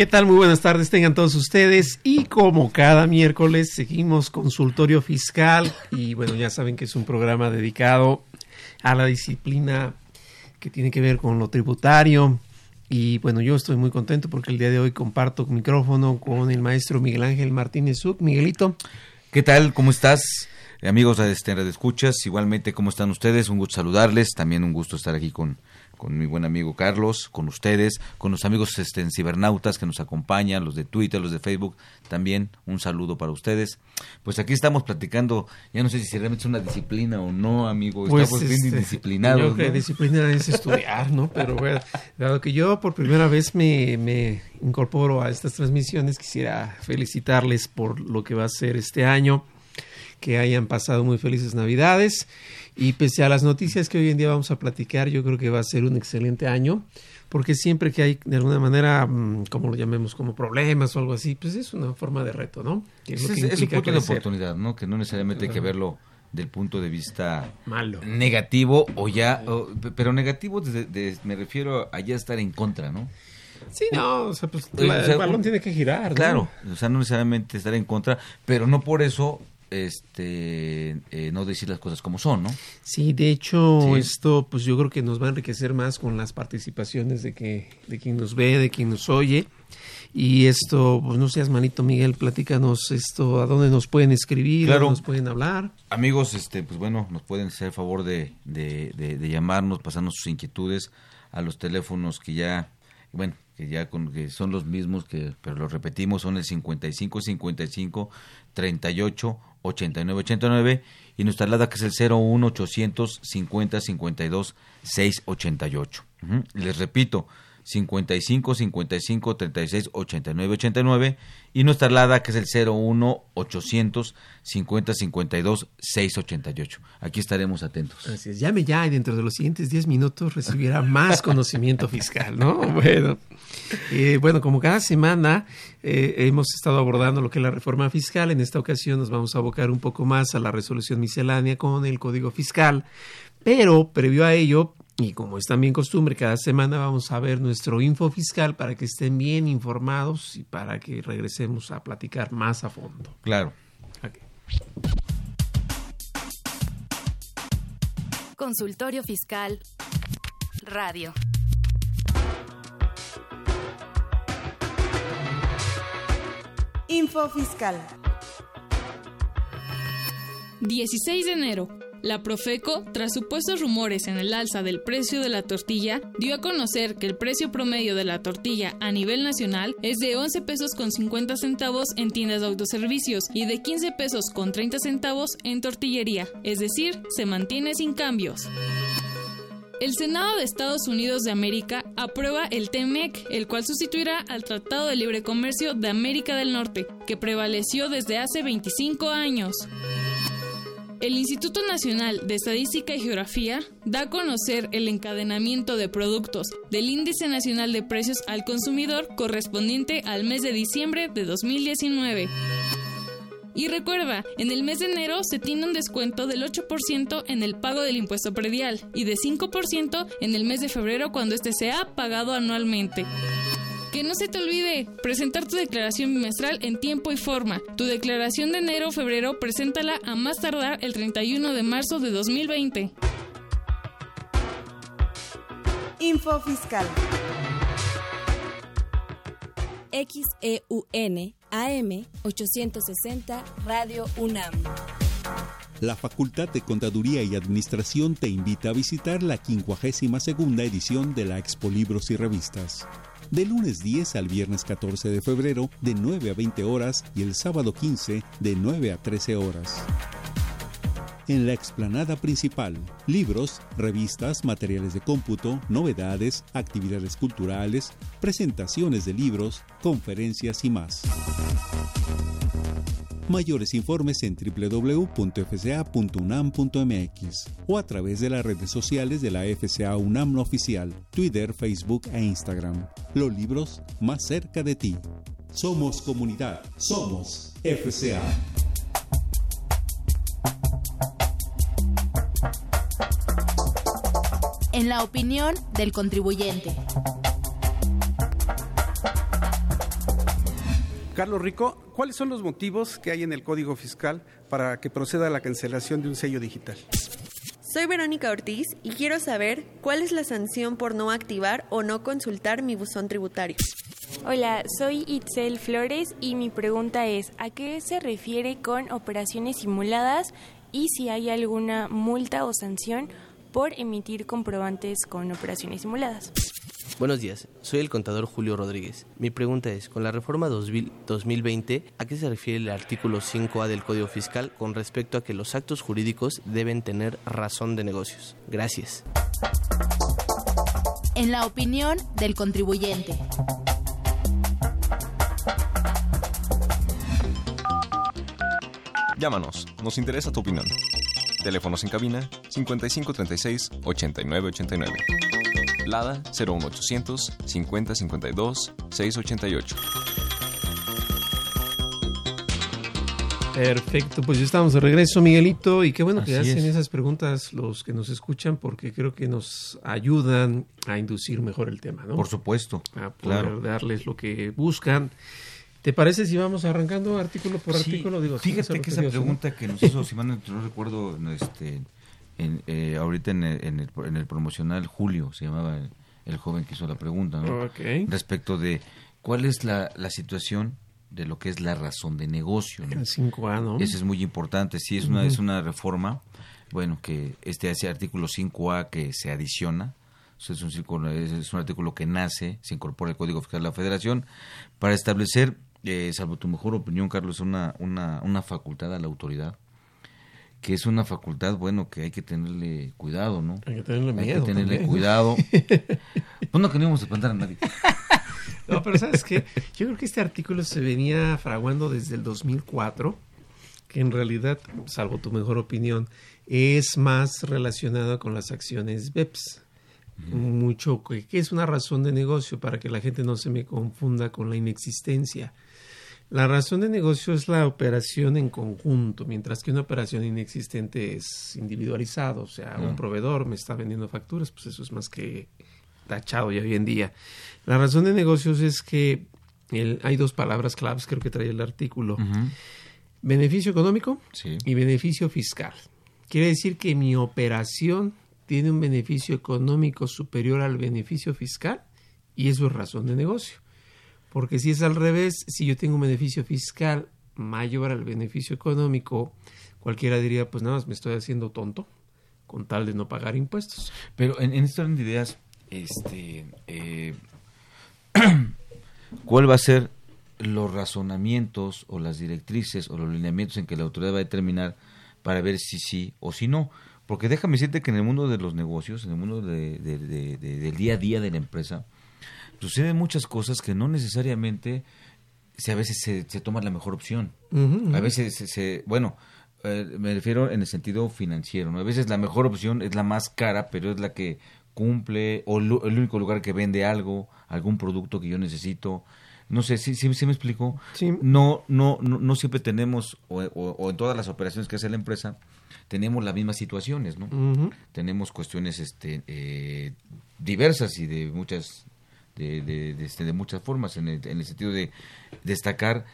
¿Qué tal? Muy buenas tardes tengan todos ustedes y como cada miércoles seguimos consultorio fiscal y bueno ya saben que es un programa dedicado a la disciplina que tiene que ver con lo tributario y bueno yo estoy muy contento porque el día de hoy comparto micrófono con el maestro Miguel Ángel Martínez Zuc. Miguelito, ¿Qué tal? ¿Cómo estás? Eh, Amigos de este, Radio Escuchas, igualmente, ¿cómo están ustedes? Un gusto saludarles, también un gusto estar aquí con, con mi buen amigo Carlos, con ustedes, con los amigos este, en cibernautas que nos acompañan, los de Twitter, los de Facebook, también un saludo para ustedes. Pues aquí estamos platicando, ya no sé si realmente es una disciplina o no, amigo, estamos bien este, indisciplinados. Yo creo ¿no? que disciplina es estudiar, ¿no? Pero bueno, dado que yo por primera vez me, me incorporo a estas transmisiones, quisiera felicitarles por lo que va a ser este año, que hayan pasado muy felices Navidades y pese a las noticias que hoy en día vamos a platicar, yo creo que va a ser un excelente año. Porque siempre que hay de alguna manera, mm, como lo llamemos, como problemas o algo así, pues es una forma de reto, ¿no? Que Es, que es un punto de oportunidad, ¿no? Que no necesariamente hay que verlo del punto de vista Malo. negativo o ya, o- pero negativo de- me refiero a ya estar en contra, ¿no? Sí, no, o sea, pues Oye, la- o sea, el balón tiene que girar. ¿no? Claro, o sea, no necesariamente estar en contra, pero no por eso este eh, no decir las cosas como son, ¿no? Sí, de hecho, Sí. esto pues yo creo que nos va a enriquecer más con las participaciones de que de quien nos ve, de quien nos oye. Y esto, pues no seas malito, Miguel, platícanos esto, a dónde nos pueden escribir, Claro. dónde nos pueden hablar. Amigos, este, pues bueno, nos pueden hacer el favor de, de, de- de llamarnos, pasarnos sus inquietudes a los teléfonos que ya, bueno, que ya con, que son los mismos, que pero los repetimos, son el 55 55 38 89 89 y nuestra alada que es el 01 800 50 52 688. Ujú. Y Les repito, 55 55 36 89 89 y nuestra alada que es el 01 800 50 52 688. Aquí estaremos atentos. Así es, llame ya y dentro de los siguientes 10 minutos recibirá más conocimiento fiscal, ¿no? Bueno, eh, bueno, como cada semana eh, hemos estado abordando lo que es la reforma fiscal, en esta ocasión nos vamos a abocar un poco más a la resolución miscelánea con el Código Fiscal, pero previo a ello, y como es también costumbre, cada semana vamos a ver nuestro info fiscal para que estén bien informados y para que regresemos a platicar más a fondo. Claro. Consultorio Fiscal. Radio. Info Fiscal. 16 de enero. La Profeco, tras supuestos rumores en el alza del precio de la tortilla, dio a conocer que el precio promedio de la tortilla a nivel nacional es de 11 pesos con 50 centavos en tiendas de autoservicios y de 15 pesos con 30 centavos en tortillería, es decir, se mantiene sin cambios. El Senado de Estados Unidos de América aprueba el TEMEC, el cual sustituirá al Tratado de Libre Comercio de América del Norte, que prevaleció desde hace 25 años. El Instituto Nacional de Estadística y Geografía da a conocer el encadenamiento de productos del Índice Nacional de Precios al Consumidor correspondiente al mes de diciembre de 2019. Y recuerda, en el mes de enero se tiene un descuento del 8% en el pago del impuesto predial y de 5% en el mes de febrero cuando este sea pagado anualmente. Que no se te olvide presentar tu declaración bimestral en tiempo y forma. Tu declaración de enero o febrero preséntala a más tardar el 31 de marzo de 2020. Info Fiscal. XEUN AM 860 Radio UNAM. la Facultad de Contaduría y Administración te invita a visitar la 52 edición de la Expo Libros y Revistas. De lunes 10 al viernes 14 de febrero de 9 a 20 horas y el sábado 15 de 9 a 13 horas en la explanada principal. Libros, revistas, materiales de cómputo, novedades, actividades culturales, presentaciones de libros, conferencias y más. Mayores informes en www.fca.unam.mx o a través de las redes sociales de la FCA UNAM oficial, Twitter, Facebook e Instagram. Los libros más cerca de ti. Somos comunidad. Somos FCA. En la opinión del contribuyente. Carlos Rico, ¿cuáles son los motivos que hay en el Código Fiscal para que proceda a la cancelación de un sello digital? Soy Verónica Ortiz y quiero saber cuál es la sanción por no activar o no consultar mi buzón tributario. Hola, soy Itzel Flores y mi pregunta es, ¿a qué se refiere con operaciones simuladas y si hay alguna multa o sanción por emitir comprobantes con operaciones simuladas? Buenos días, soy el contador Julio Rodríguez. Mi pregunta es, con la reforma 2020, ¿a qué se refiere el artículo 5A del Código Fiscal con respecto a que los actos jurídicos deben tener razón de negocios? Gracias. En la opinión del contribuyente. Llámanos, nos interesa tu opinión. Teléfonos en cabina 5536 8989. Lada 01800 5052 688. Perfecto, pues ya estamos de regreso, Miguelito, y qué bueno que hacen es. esas preguntas los que nos escuchan, porque creo que nos ayudan a inducir mejor el tema, ¿no? Por supuesto. A poder claro. darles lo que buscan. ¿Te parece si vamos arrancando artículo por Sí, artículo? Digo, fíjate que esa pregunta que nos hizo, si mal no recuerdo, no, este, en, eh, ahorita en el, en, el, en el promocional, Julio, se llamaba el, el joven que hizo la pregunta. Respecto de cuál es la, la situación de lo que es la razón de negocio, ¿no? El 5A, ¿no? Eso es muy importante, sí, es una, es una reforma, bueno, que este ese artículo 5A que se adiciona, o sea, es, un, es un artículo que nace, se incorpora al Código Fiscal de la Federación, para establecer, eh, salvo tu mejor opinión, Carlos, una, una, una facultad a la autoridad, que es una facultad, bueno, que hay que tenerle cuidado, ¿no? Hay que tenerle Hay miedo que tenerle también. cuidado. pues no queríamos espantar a nadie. No, pero ¿sabes qué? Yo creo que este artículo se venía fraguando desde el 2004, que en realidad, salvo tu mejor opinión, es más relacionado con las acciones BEPS. Mucho, que es una razón de negocio para que la gente no se me confunda con la inexistencia. La razón de negocio es la operación en conjunto, mientras que una operación inexistente es individualizado. O sea, un Ah. proveedor me está vendiendo facturas, pues eso es más que tachado ya hoy en día. La razón de negocios es que el- hay dos palabras claves, creo que trae el artículo. Beneficio económico Sí. y beneficio fiscal. Quiere decir que mi operación tiene un beneficio económico superior al beneficio fiscal y eso es razón de negocio. Porque si es al revés, si yo tengo un beneficio fiscal mayor al beneficio económico, cualquiera diría, pues nada más me estoy haciendo tonto con tal de no pagar impuestos. Pero en, en este orden de ideas, este, eh, ¿cuál va a ser los razonamientos o las directrices o los lineamientos en que la autoridad va a determinar para ver si sí o si no? Porque déjame decirte que en el mundo de los negocios, en el mundo de- de- de- del día a día de la empresa, suceden muchas cosas que no necesariamente se, a veces se, se toma la mejor opción. A veces se, se- bueno, eh, me refiero en el sentido financiero, ¿no? A veces la mejor opción es la más cara, pero es la que cumple o lu- el único lugar que vende algo, algún producto que yo necesito. No sé, ¿sí, sí, sí me explico? No, no, no, no siempre tenemos, o, o- o en todas las operaciones que hace la empresa, tenemos las mismas situaciones, ¿no? Tenemos cuestiones este, eh, diversas y de muchas de, de, de, este, muchas formas en el, en el sentido de destacar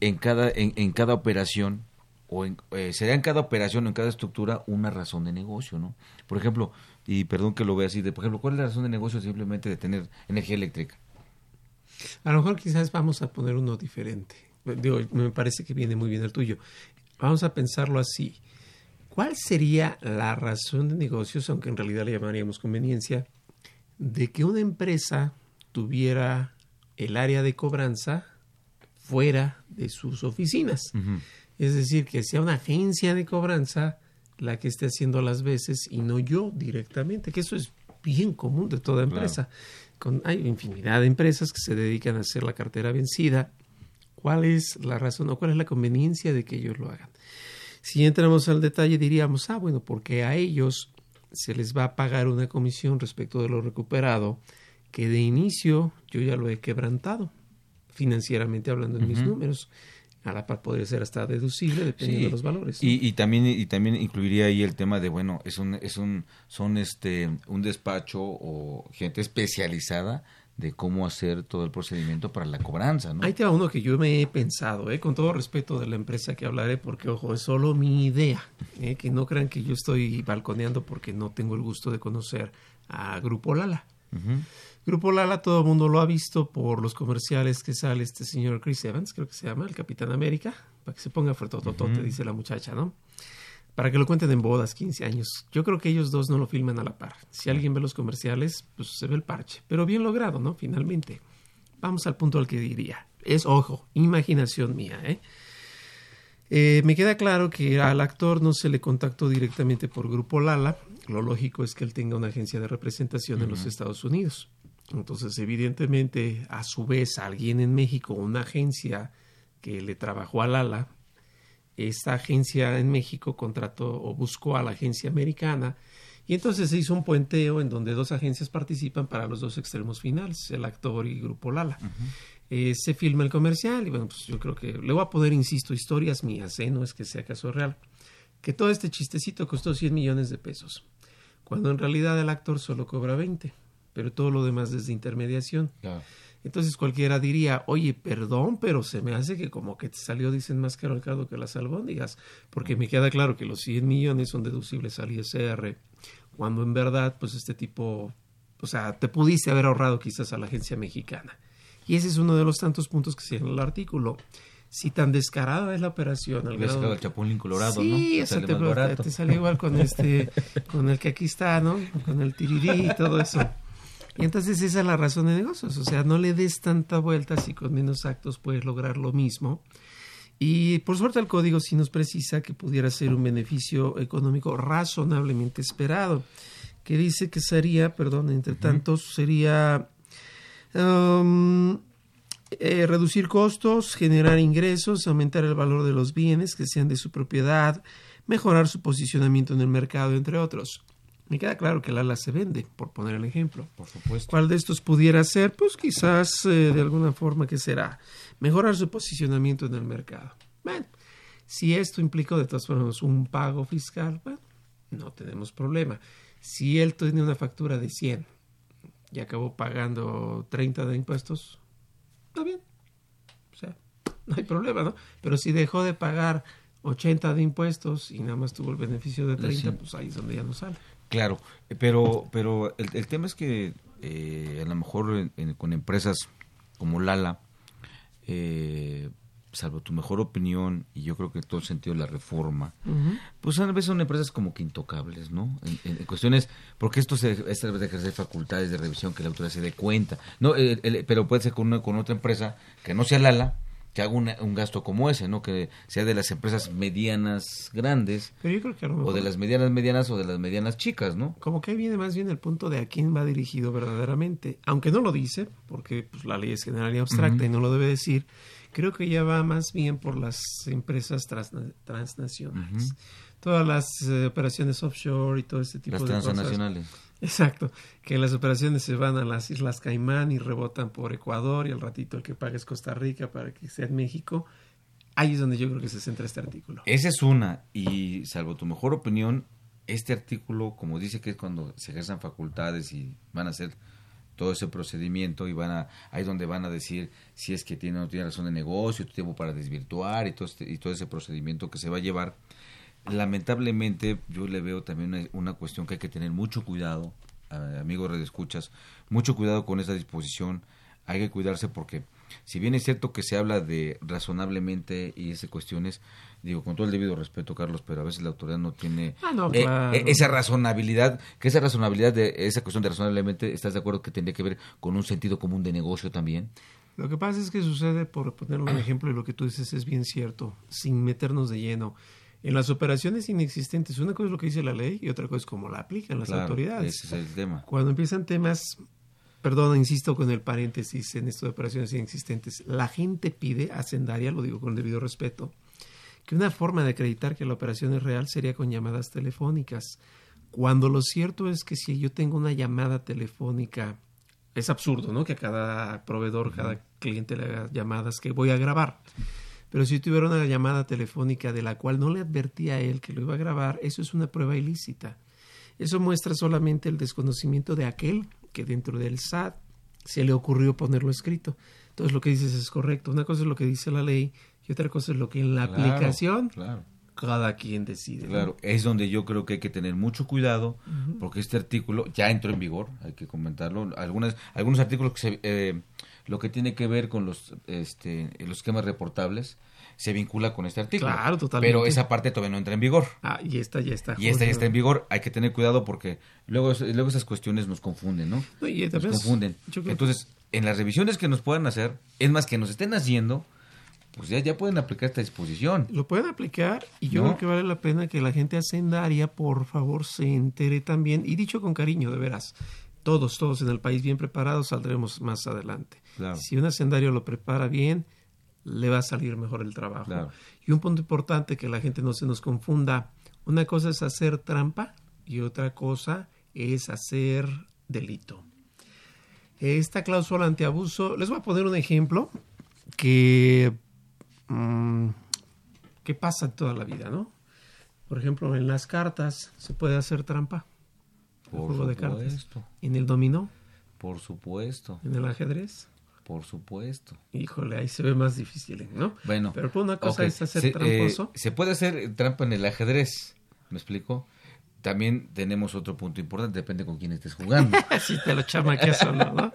en cada en, en cada operación o en, eh, será en cada operación o en cada estructura una razón de negocio, ¿no? Por ejemplo, y perdón que lo vea así, de, por ejemplo, ¿cuál es la razón de negocio simplemente de tener energía eléctrica? A lo mejor quizás vamos a poner uno diferente. Me parece que viene muy bien el tuyo. Vamos a pensarlo así. ¿Cuál sería la razón de negocios, aunque en realidad le llamaríamos conveniencia, de que una empresa tuviera el área de cobranza fuera de sus oficinas? Es decir, que sea una agencia de cobranza la que esté haciendo las veces y no yo directamente, que eso es bien común de toda empresa. Con, hay infinidad de empresas que se dedican a hacer la cartera vencida. ¿Cuál es la razón o cuál es la conveniencia de que ellos lo hagan? Si entramos al detalle diríamos, ah, bueno, porque a ellos se les va a pagar una comisión respecto de lo recuperado que de inicio yo ya lo he quebrantado financieramente hablando en mis números a la par podría ser hasta deducible dependiendo de los valores. Y, y, también y también incluiría ahí el tema de bueno, es un es un son este un despacho o gente especializada de cómo hacer todo el procedimiento para la cobranza, ¿no? Ahí te va uno que yo me he pensado, ¿eh? con todo respeto de la empresa que hablaré, porque ojo, es solo mi idea, ¿eh? que no crean que yo estoy balconeando porque no tengo el gusto de conocer a Grupo Lala. Grupo Lala todo el mundo lo ha visto por los comerciales que sale este señor Chris Evans, creo que se llama, el Capitán América, para que se ponga fuertototote, dice la muchacha, ¿no? Para que lo cuenten en bodas, 15 años. Yo creo que ellos dos no lo filman a la par. Si alguien ve los comerciales, pues se ve el parche. Pero bien logrado, ¿no? Finalmente. Vamos al punto al que diría. Es, ojo, imaginación mía, ¿eh? Eh, me queda claro que al actor no se le contactó directamente por Grupo Lala. Lo lógico es que él tenga una agencia de representación en los Estados Unidos. Entonces, evidentemente, a su vez, alguien en México, una agencia que le trabajó a Lala, esta agencia en México contrató o buscó a la agencia americana y entonces se hizo un puenteo en donde dos agencias participan para los dos extremos finales, el actor y Grupo Lala. Eh, se filma el comercial y bueno, pues yo creo que le voy a poner, insisto, historias mías, ¿eh? no es que sea caso real, que todo este chistecito costó 100 millones de pesos, cuando en realidad el actor solo cobra 20 pero todo lo demás es de intermediación. Entonces cualquiera diría, oye, perdón, pero se me hace que como que te salió, dicen, más caro el caldo que las albóndigas, porque me queda claro que los 100 millones son deducibles al ISR, cuando en verdad, pues este tipo, o sea, te pudiste haber ahorrado quizás a la agencia mexicana. Y ese es uno de los tantos puntos que se en el artículo. Si tan descarada es la operación. Al grado... el chapulín colorado, ¿no? Sí, eso te, te, te, salió igual con este, con el que aquí está, ¿no? Con el tirirí y todo eso. Y entonces esa es la razón de negocios, o sea, no le des tanta vuelta si con menos actos puedes lograr lo mismo. Y por suerte el código sí nos precisa que pudiera ser un beneficio económico razonablemente esperado, que dice que sería, perdón, entre tanto, sería um, eh, reducir costos, generar ingresos, aumentar el valor de los bienes que sean de su propiedad, mejorar su posicionamiento en el mercado, entre otros. Me queda claro que el ala se vende, por poner el ejemplo. Por supuesto. ¿Cuál de estos pudiera ser? Pues quizás eh, de alguna forma que será mejorar su posicionamiento en el mercado. Bueno, si esto implica de todas formas un pago fiscal, bueno, no tenemos problema. Si él tiene una factura de 100 y acabó pagando 30 de impuestos, está bien. O sea, no hay problema, ¿no? Pero si dejó de pagar 80 de impuestos y nada más tuvo el beneficio de 30, pues ahí es donde ya no sale. Claro, pero, pero el, tema es que eh, a lo mejor con empresas como Lala, eh, salvo tu mejor opinión, y yo creo que en todo el sentido de la reforma, pues a veces son empresas como que intocables, ¿no? En, cuestiones, porque esto se esta de ejercer facultades de revisión que la autoridad se dé cuenta, no, pero puede ser con, con otra empresa que no sea Lala, que haga un gasto como ese, ¿no? Que sea de las empresas medianas grandes. o de las medianas medianas o de las medianas chicas, ¿no? Como que ahí viene más bien el punto de a quién va dirigido verdaderamente. Aunque no lo dice, porque pues, la ley es general y abstracta y no lo debe decir, creo que ya va más bien por las empresas transnacionales. Todas las eh, operaciones offshore y todo este tipo de cosas. Las transnacionales Exacto, que las operaciones se van a las Islas Caimán y rebotan por Ecuador y al ratito el que paga es Costa Rica para que sea en México. Ahí es donde yo creo que se centra este artículo. Esa es una, y salvo tu mejor opinión, este artículo, como dice que es cuando se ejerzan facultades y van a hacer todo ese procedimiento y van a, ahí donde van a decir si es que tiene o no tiene razón de negocio, tiempo para desvirtuar y todo, este, y todo ese procedimiento que se va a llevar lamentablemente yo le veo también una, cuestión que hay que tener mucho cuidado, amigos escuchas mucho cuidado con esa disposición, hay que cuidarse porque si bien es cierto que se habla de razonablemente y esas cuestiones, digo, con todo el debido respeto, Carlos, pero a veces la autoridad no tiene Ah, no, eh, claro. eh, esa razonabilidad, que esa razonabilidad de esa cuestión de razonablemente, ¿estás de acuerdo que tendría que ver con un sentido común de negocio también? Lo que pasa es que sucede, por ponerlo un ejemplo, y lo que tú dices es bien cierto, sin meternos de lleno. En las operaciones inexistentes, una cosa es lo que dice la ley y otra cosa es cómo la aplican las Claro, autoridades. Ese es el tema. Cuando empiezan temas, perdón, insisto con el paréntesis en esto de operaciones inexistentes, la gente pide, Hacendaria, lo digo con debido respeto, que una forma de acreditar que la operación es real sería con llamadas telefónicas. Cuando lo cierto es que si yo tengo una llamada telefónica, es absurdo, ¿no? Que a cada proveedor, cada cliente le haga llamadas que voy a grabar. Pero si tuviera una llamada telefónica de la cual no le advertía a él que lo iba a grabar, eso es una prueba ilícita. Eso muestra solamente el desconocimiento de aquel que dentro del SAT se le ocurrió ponerlo escrito. Entonces lo que dices es correcto. Una cosa es lo que dice la ley y otra cosa es lo que en la Claro, aplicación claro. cada quien decide. ¿no? Claro, es donde yo creo que hay que tener mucho cuidado, porque este artículo ya entró en vigor, hay que comentarlo. Algunas, algunos artículos que se, eh, lo que tiene que ver con los, este, los esquemas reportables se vincula con este artículo. Claro, totalmente. Pero esa parte todavía no entra en vigor. Ah, y esta ya está. Y esta ya está en vigor, hay que tener cuidado porque luego, luego esas cuestiones nos confunden, ¿no? No, y nos confunden. Entonces, en las revisiones que nos puedan hacer, es más que nos estén haciendo, pues ya, ya pueden aplicar esta disposición. Lo pueden aplicar y yo ¿No? creo que vale la pena que la gente hacendaria, por favor, se entere también. Y dicho con cariño, de veras, todos, todos en el país bien preparados saldremos más adelante. Claro. Si un hacendario lo prepara bien, le va a salir mejor el trabajo. Claro. Y un punto importante que la gente no se nos confunda, una cosa es hacer trampa y otra cosa es hacer delito. Esta cláusula antiabuso, les voy a poner un ejemplo que, mm, que pasa toda la vida, ¿no? Por ejemplo, en las cartas se puede hacer trampa. El Por de cartas. En el dominó, Por supuesto. en el ajedrez. Por supuesto. Híjole, ahí se ve más difícil, ¿no? Bueno. Pero por una cosa es hacer se, eh, tramposo. se puede hacer trampa en el ajedrez, ¿me explico? También tenemos otro punto importante, depende con quién estés jugando. si te lo chamaqueas o no, ¿no?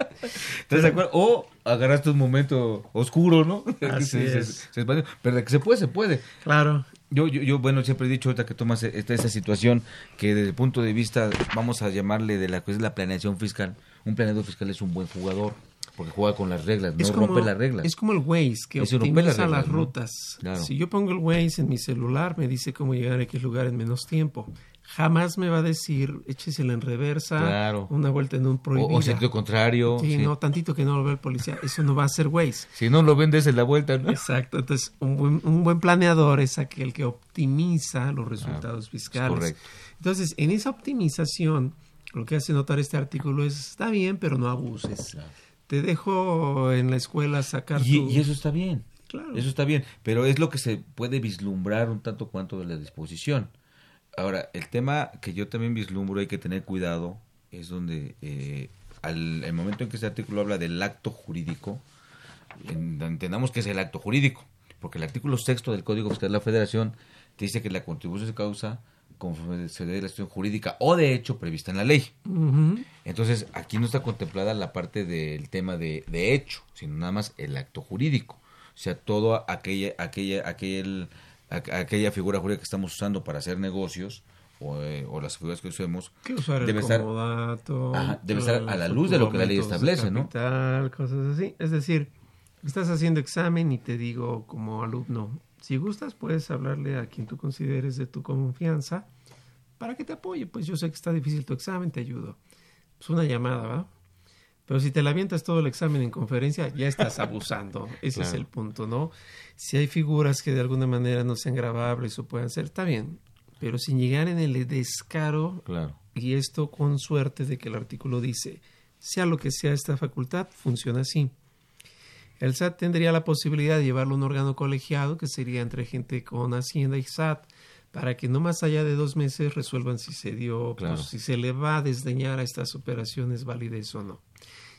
¿Estás de acuerdo? O agarraste un momento oscuro, ¿no? Así Se- es. se. Pero de que se puede, se puede. Claro. Yo, yo, yo, bueno, siempre he dicho ahorita que tomas esta, esa situación que desde el punto de vista, vamos a llamarle de la que es la planeación fiscal, un planeador fiscal es un buen jugador, porque juega con las reglas, no rompe las reglas. Es como el Waze, que Es romper las optimiza reglas, las ¿no? rutas. Claro. Si yo pongo el Waze en mi celular, me dice cómo llegar a X lugar en menos tiempo. Jamás me va a decir, échesela en reversa, Claro. una vuelta en un O, prohibido. o sentido contrario. Sí, sí. no, tantito que no lo ve el policía. Eso no va a ser Waze. Si no lo vendes en la vuelta, ¿no? Exacto. Entonces, un buen, un buen planeador es aquel que optimiza los resultados fiscales. Correcto. Entonces, en esa optimización, lo que hace notar este artículo es, está bien, pero no abuses. Te dejo en la escuela sacar Y, tu... y eso está bien. Claro. Eso está bien, pero es lo que se puede vislumbrar un tanto cuanto de la disposición. Ahora, el tema que yo también vislumbro, hay que tener cuidado, es donde eh, al el momento en que este artículo habla del acto jurídico, en- entendamos que es el acto jurídico, porque el artículo sexto del Código Fiscal de la Federación te dice que la contribución se causa conforme se dé la acción jurídica o de hecho prevista en la ley. Entonces, aquí no está contemplada la parte del tema de, de hecho, sino nada más el acto jurídico. O sea, todo aquella, aquella, aquel, aqu- aquella figura jurídica que estamos usando para hacer negocios o, eh, o las figuras que usemos que usar el debe estar, Ajá, debe estar a la luz de lo que la ley establece, ¿no? capital, cosas así. Es decir, estás haciendo examen y te digo como alumno, si gustas puedes hablarle a quien tú consideres de tu confianza para que te apoye. Pues yo sé que está difícil tu examen, te ayudo. Es una llamada, ¿va? Pero si te la avientas todo el examen en conferencia, ya estás abusando. Ese es el punto, ¿no? Si hay figuras que de alguna manera no sean grabables o puedan ser, está bien. Pero sin llegar en el descaro Claro. y esto con suerte de que el artículo dice, sea lo que sea esta facultad, funciona así. El SAT tendría la posibilidad de llevarlo a un órgano colegiado, que sería entre gente con Hacienda y SAT, para que no más allá de dos meses resuelvan si se dio, Claro. pues, si se le va a desdeñar a estas operaciones validez o no.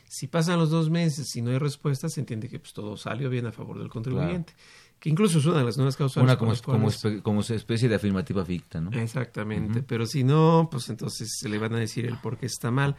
Si pasan los dos meses y no hay respuesta, se entiende que pues, todo salió bien a favor del contribuyente. Que incluso es una de las nuevas causas. Una como, como, como, especie de afirmativa ficta, ¿no? Exactamente, pero si no, pues entonces se le van a decir el por qué está mal.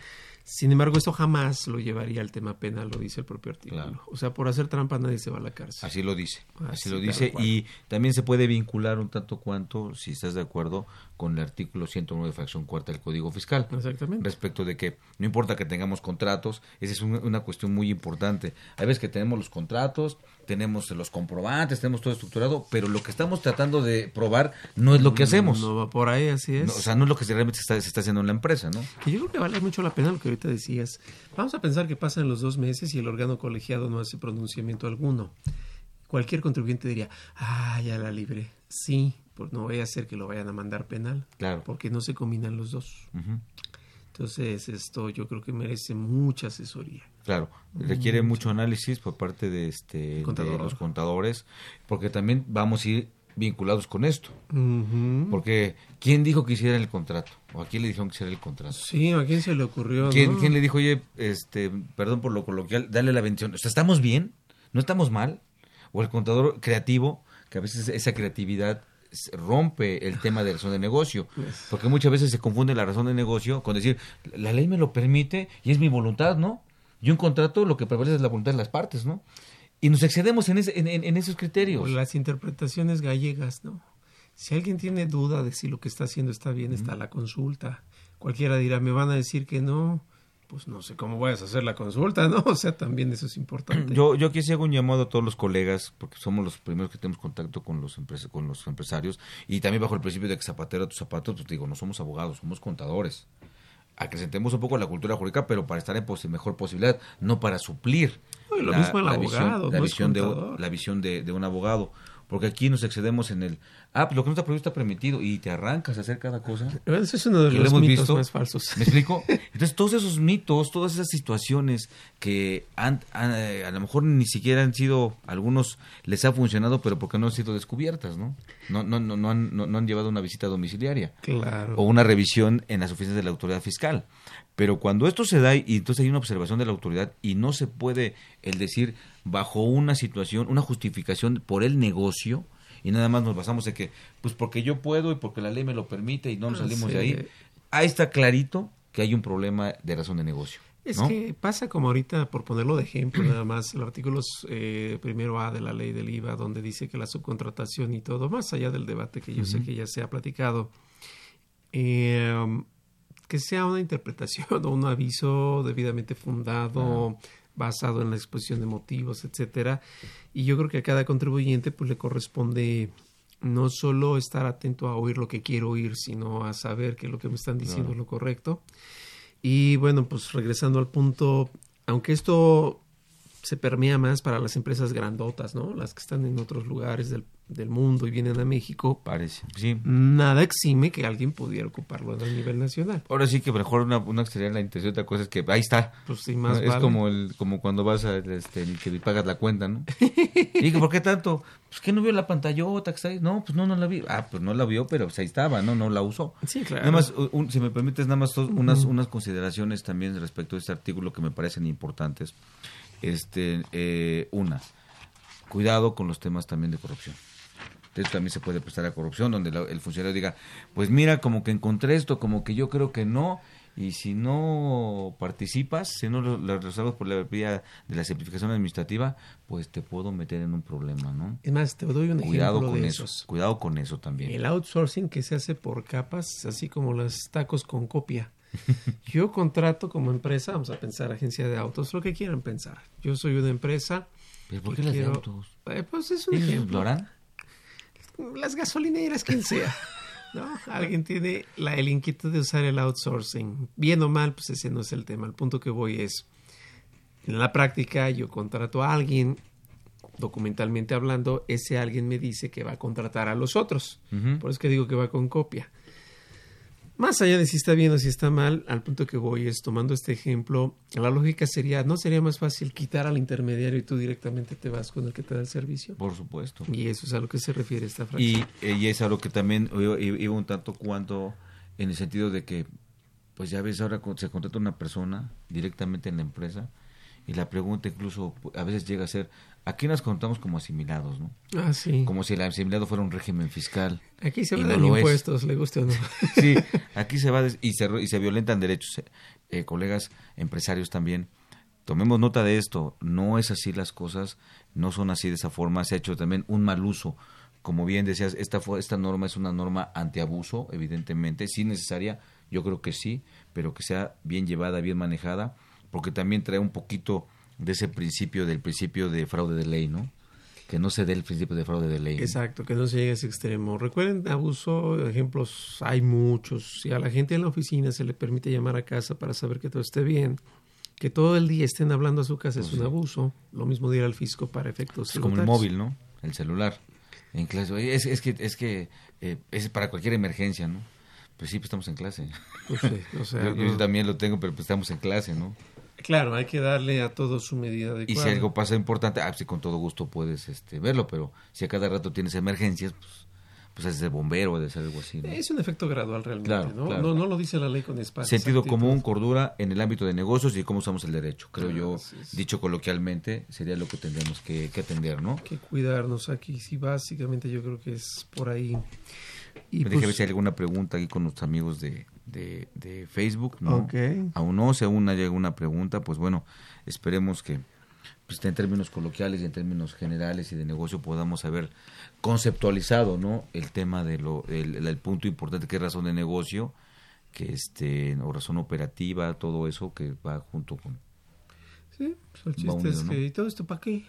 Sin embargo, esto jamás lo llevaría al tema penal, lo dice el propio artículo. O sea, por hacer trampa nadie se va a la cárcel. Así lo dice, así, lo dice. Y también se puede vincular un tanto cuanto, si estás de acuerdo, con el artículo 109, fracción cuarta del Código Fiscal. Exactamente. Respecto de que no importa que tengamos contratos, esa es una, cuestión muy importante. Hay veces que tenemos los contratos, tenemos los comprobantes, tenemos todo estructurado, pero lo que estamos tratando de probar no es lo que hacemos. No va por ahí, así es. o sea, no es lo que realmente se está, se está haciendo en la empresa, ¿no? Que yo creo que vale mucho la pena lo que te decías, vamos a pensar que pasan los dos meses y el órgano colegiado no hace pronunciamiento alguno. Cualquier contribuyente diría, ah, ya la libre. Sí, pues no voy a hacer que lo vayan a mandar penal. Claro. Porque no se combinan los dos. Entonces, esto yo creo que merece mucha asesoría. Claro, requiere mucho análisis por parte de, este, de los contadores, porque también vamos a ir vinculados con esto. Porque, ¿quién dijo que hiciera el contrato? ¿O a quién le dijeron que hiciera el contrato? Sí, ¿a quién se le ocurrió? ¿Quién, ¿quién le dijo, oye, este, perdón por lo coloquial, dale la bendición? O sea, ¿estamos bien? ¿No estamos mal? O el contador creativo, que a veces esa creatividad rompe el tema de razón de negocio, pues. porque muchas veces se confunde la razón de negocio con decir, la ley me lo permite y es mi voluntad, ¿no? Y un contrato lo que prevalece es la voluntad de las partes, ¿no? Y nos excedemos en, en, esos criterios. Las interpretaciones gallegas, ¿no? Si alguien tiene duda de si lo que está haciendo está bien, está la consulta. Cualquiera dirá, me van a decir que no, pues no sé cómo vayas a hacer la consulta, ¿no? O sea, también eso es importante. Yo, yo aquí hago un llamado a todos los colegas, porque somos los primeros que tenemos contacto con los, con los empresarios, y también bajo el principio de que zapatero a tus zapatos, pues digo, no somos abogados, somos contadores. Acrecentemos un poco la cultura jurídica, pero para estar en mejor posibilidad, no para suplir lo la, mismo el abogado, la visión, de, la visión de, un abogado. Porque aquí nos excedemos en el, ah, pues lo que no está prohibido está permitido y te arrancas a hacer cada cosa. Ese es uno de los mitos más falsos. ¿Me explico? Entonces, todos esos mitos, todas esas situaciones que han, eh, a lo mejor ni siquiera han sido, algunos les ha funcionado, pero porque no han sido descubiertas, ¿no? No, no, no, no, han, no, no han llevado una visita domiciliaria. Claro. O una revisión en las oficinas de la autoridad fiscal. Pero cuando esto se da y entonces hay una observación de la autoridad y no se puede el decir bajo una situación, una justificación por el negocio y nada más nos basamos en que, pues porque yo puedo y porque la ley me lo permite y no nos salimos de ahí, ahí está clarito que hay un problema de razón de negocio. Es que pasa como ahorita, por ponerlo de ejemplo, nada más, el artículo eh, primero A de la ley del IVA, donde dice que la subcontratación y todo, más allá del debate que yo sé que ya se ha platicado, eh, que sea una interpretación o un aviso debidamente fundado, basado en la exposición de motivos, etcétera. Y yo creo que a cada contribuyente pues le corresponde no solo estar atento a oír lo que quiero oír, sino a saber que lo que me están diciendo es lo correcto. Y bueno, pues regresando al punto, aunque esto se permea más para las empresas grandotas, ¿no? Las que están en otros lugares del, del mundo y vienen a México. Parece, sí. Nada exime que alguien pudiera ocuparlo a nivel nacional. Ahora sí que mejor una, una exterior la intención, otra cosa es que ahí está. Pues sí, más Es como el, como cuando vas a, este, que pagas la cuenta, ¿no? y ¿por qué tanto? Pues que no vio la pantallota que está ahí. No, pues no, no la vi. Ah, pues no la vio, pero pues ahí estaba, ¿no? No la usó. Sí, claro. Nada más, si me permites, nada más unas, unas consideraciones también respecto a este artículo que me parecen importantes. Este, eh, una, cuidado con los temas también de corrupción. Esto también se puede prestar a corrupción, donde el funcionario diga, pues mira, como que encontré esto, como que yo creo que no, y si no participas, si no lo, resuelves por la vía de la simplificación administrativa, pues te puedo meter en un problema, ¿no? Es más, te doy un cuidado ejemplo con de eso, esos. Cuidado con eso también. El outsourcing que se hace por capas, así como los tacos con copia. Yo contrato como empresa, vamos a pensar agencia de autos, lo que quieran pensar. Yo soy una empresa. ¿Pero por qué las de autos? Eh, pues es un ejemplo. Lorán? Las gasolineras, quien sea. ¿no? Alguien tiene la, el inquietud de usar el outsourcing. Bien o mal, pues ese no es el tema. El punto que voy es, en la práctica yo contrato a alguien, documentalmente hablando, ese alguien me dice que va a contratar a los otros. Por eso es que digo que va con copia. Más allá de si está bien o si está mal, al punto que voy es tomando este ejemplo, la lógica sería, ¿no sería más fácil quitar al intermediario y tú directamente te vas con el que te da el servicio? Por supuesto. Y eso es a lo que se refiere esta frase. Y, eh, y es a lo que también iba un tanto cuanto en el sentido de que, pues ya ves, ahora se contrata una persona directamente en la empresa y la pregunta incluso a veces llega a ser, aquí nos contamos como asimilados, ¿no? Ah, sí. Como si el asimilado fuera un régimen fiscal. Aquí se van no impuestos, le guste o no. sí, aquí se va y se, y se violentan derechos. Eh, colegas empresarios también, tomemos nota de esto, no es así las cosas, no son así de esa forma, se ha hecho también un mal uso. Como bien decías, esta, esta norma es una norma antiabuso, evidentemente, sí necesaria, yo creo que sí, pero que sea bien llevada, bien manejada, porque también trae un poquito de ese principio, del principio de fraude de ley, ¿no? Que no se dé el principio de fraude de ley. Exacto, que no se llegue a ese extremo. Recuerden, abuso, ejemplos hay muchos. Si a la gente en la oficina se le permite llamar a casa para saber que todo esté bien, que todo el día estén hablando a su casa es pues un abuso. Lo mismo dirá al fisco para efectos. Es como el móvil, ¿no? El celular. En clase. Es, es que, es que eh, es para cualquier emergencia, ¿no? Pues sí, pues estamos en clase. Pues sí, o sea, yo, también lo tengo, pero pues estamos en clase, ¿no? Claro, hay que darle a todo su medida adecuada. Y si algo pasa importante, ah, sí, con todo gusto puedes este, verlo, pero si a cada rato tienes emergencias, pues, pues es de bombero o de ser algo así. Es un efecto gradual realmente, ¿no? ¿no? ¿no? lo dice la ley con espacio. Sentido común, cordura en el ámbito de negocios y cómo usamos el derecho. Creo yo, dicho coloquialmente, sería lo que tendríamos que, que atender, ¿no? Que cuidarnos aquí, sí, básicamente yo creo que es por ahí. Y Me pues, si hay alguna pregunta aquí con nuestros amigos de, de, Facebook. ¿no? Aún no, si aún hay alguna pregunta, pues bueno, esperemos que pues, en términos coloquiales y en términos generales y de negocio podamos haber conceptualizado ¿no? el tema de lo, el, punto importante que es razón de negocio, que este, o razón operativa, todo eso que va junto con... Sí, pues el chiste es que, ¿y todo esto para qué?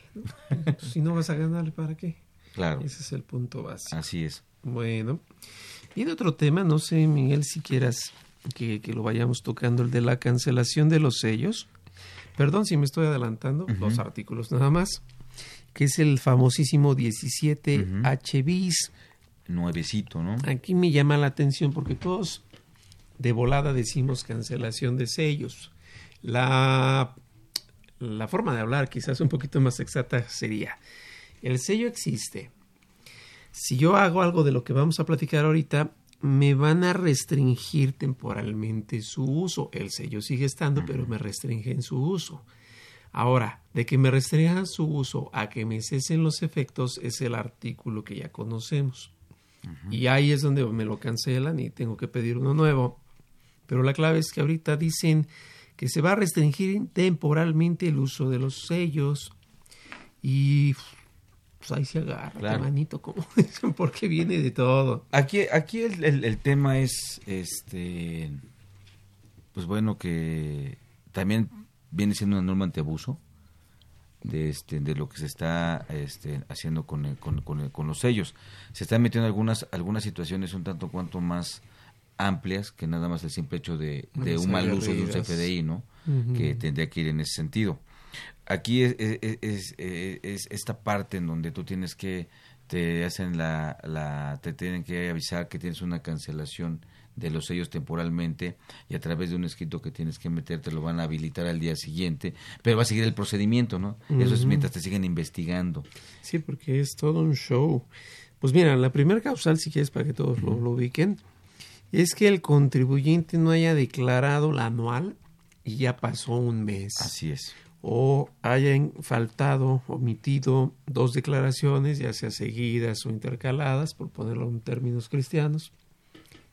si no vas a ganar, ¿para qué? Claro. Ese es el punto básico. Así es. Bueno, Viene otro tema, no sé, Miguel, si quieras que, lo vayamos tocando, el de la cancelación de los sellos. Perdón si me estoy adelantando, dos artículos nada más, que es el famosísimo 17 H bis. Nuevecito, ¿no? Aquí me llama la atención porque todos de volada decimos cancelación de sellos. La, la forma de hablar, quizás un poquito más exacta, sería, el sello existe, si yo hago algo de lo que vamos a platicar ahorita, me van a restringir temporalmente su uso. El sello sigue estando, pero me restringen su uso. Ahora, de que me restringan su uso a que me cesen los efectos es el artículo que ya conocemos. Y ahí es donde me lo cancelan y tengo que pedir uno nuevo. Pero la clave es que ahorita dicen que se va a restringir temporalmente el uso de los sellos y pues ahí se agarra manito, como dicen, porque viene de todo. Aquí, aquí el, el, tema es, este, pues bueno, que también viene siendo una norma antiabuso de este de lo que se está este, haciendo con, con, con, los sellos. Se están metiendo algunas algunas situaciones un tanto cuanto más amplias que nada más el simple hecho de, de un mal uso de un CFDI, ¿no? Que tendría que ir en ese sentido aquí es, es, es, esta parte en donde tú tienes que te hacen la, la te tienen que avisar que tienes una cancelación de los sellos temporalmente y a través de un escrito que tienes que meter te lo van a habilitar al día siguiente, pero va a seguir el procedimiento, ¿no? Eso es mientras te siguen investigando. Sí, porque es todo un show. Pues mira, la primera causal, si quieres para que todos lo, lo ubiquen, es que el contribuyente no haya declarado la anual y ya pasó un mes. Así es o hayan faltado, omitido dos declaraciones, ya sea seguidas o intercaladas, por ponerlo en términos cristianos,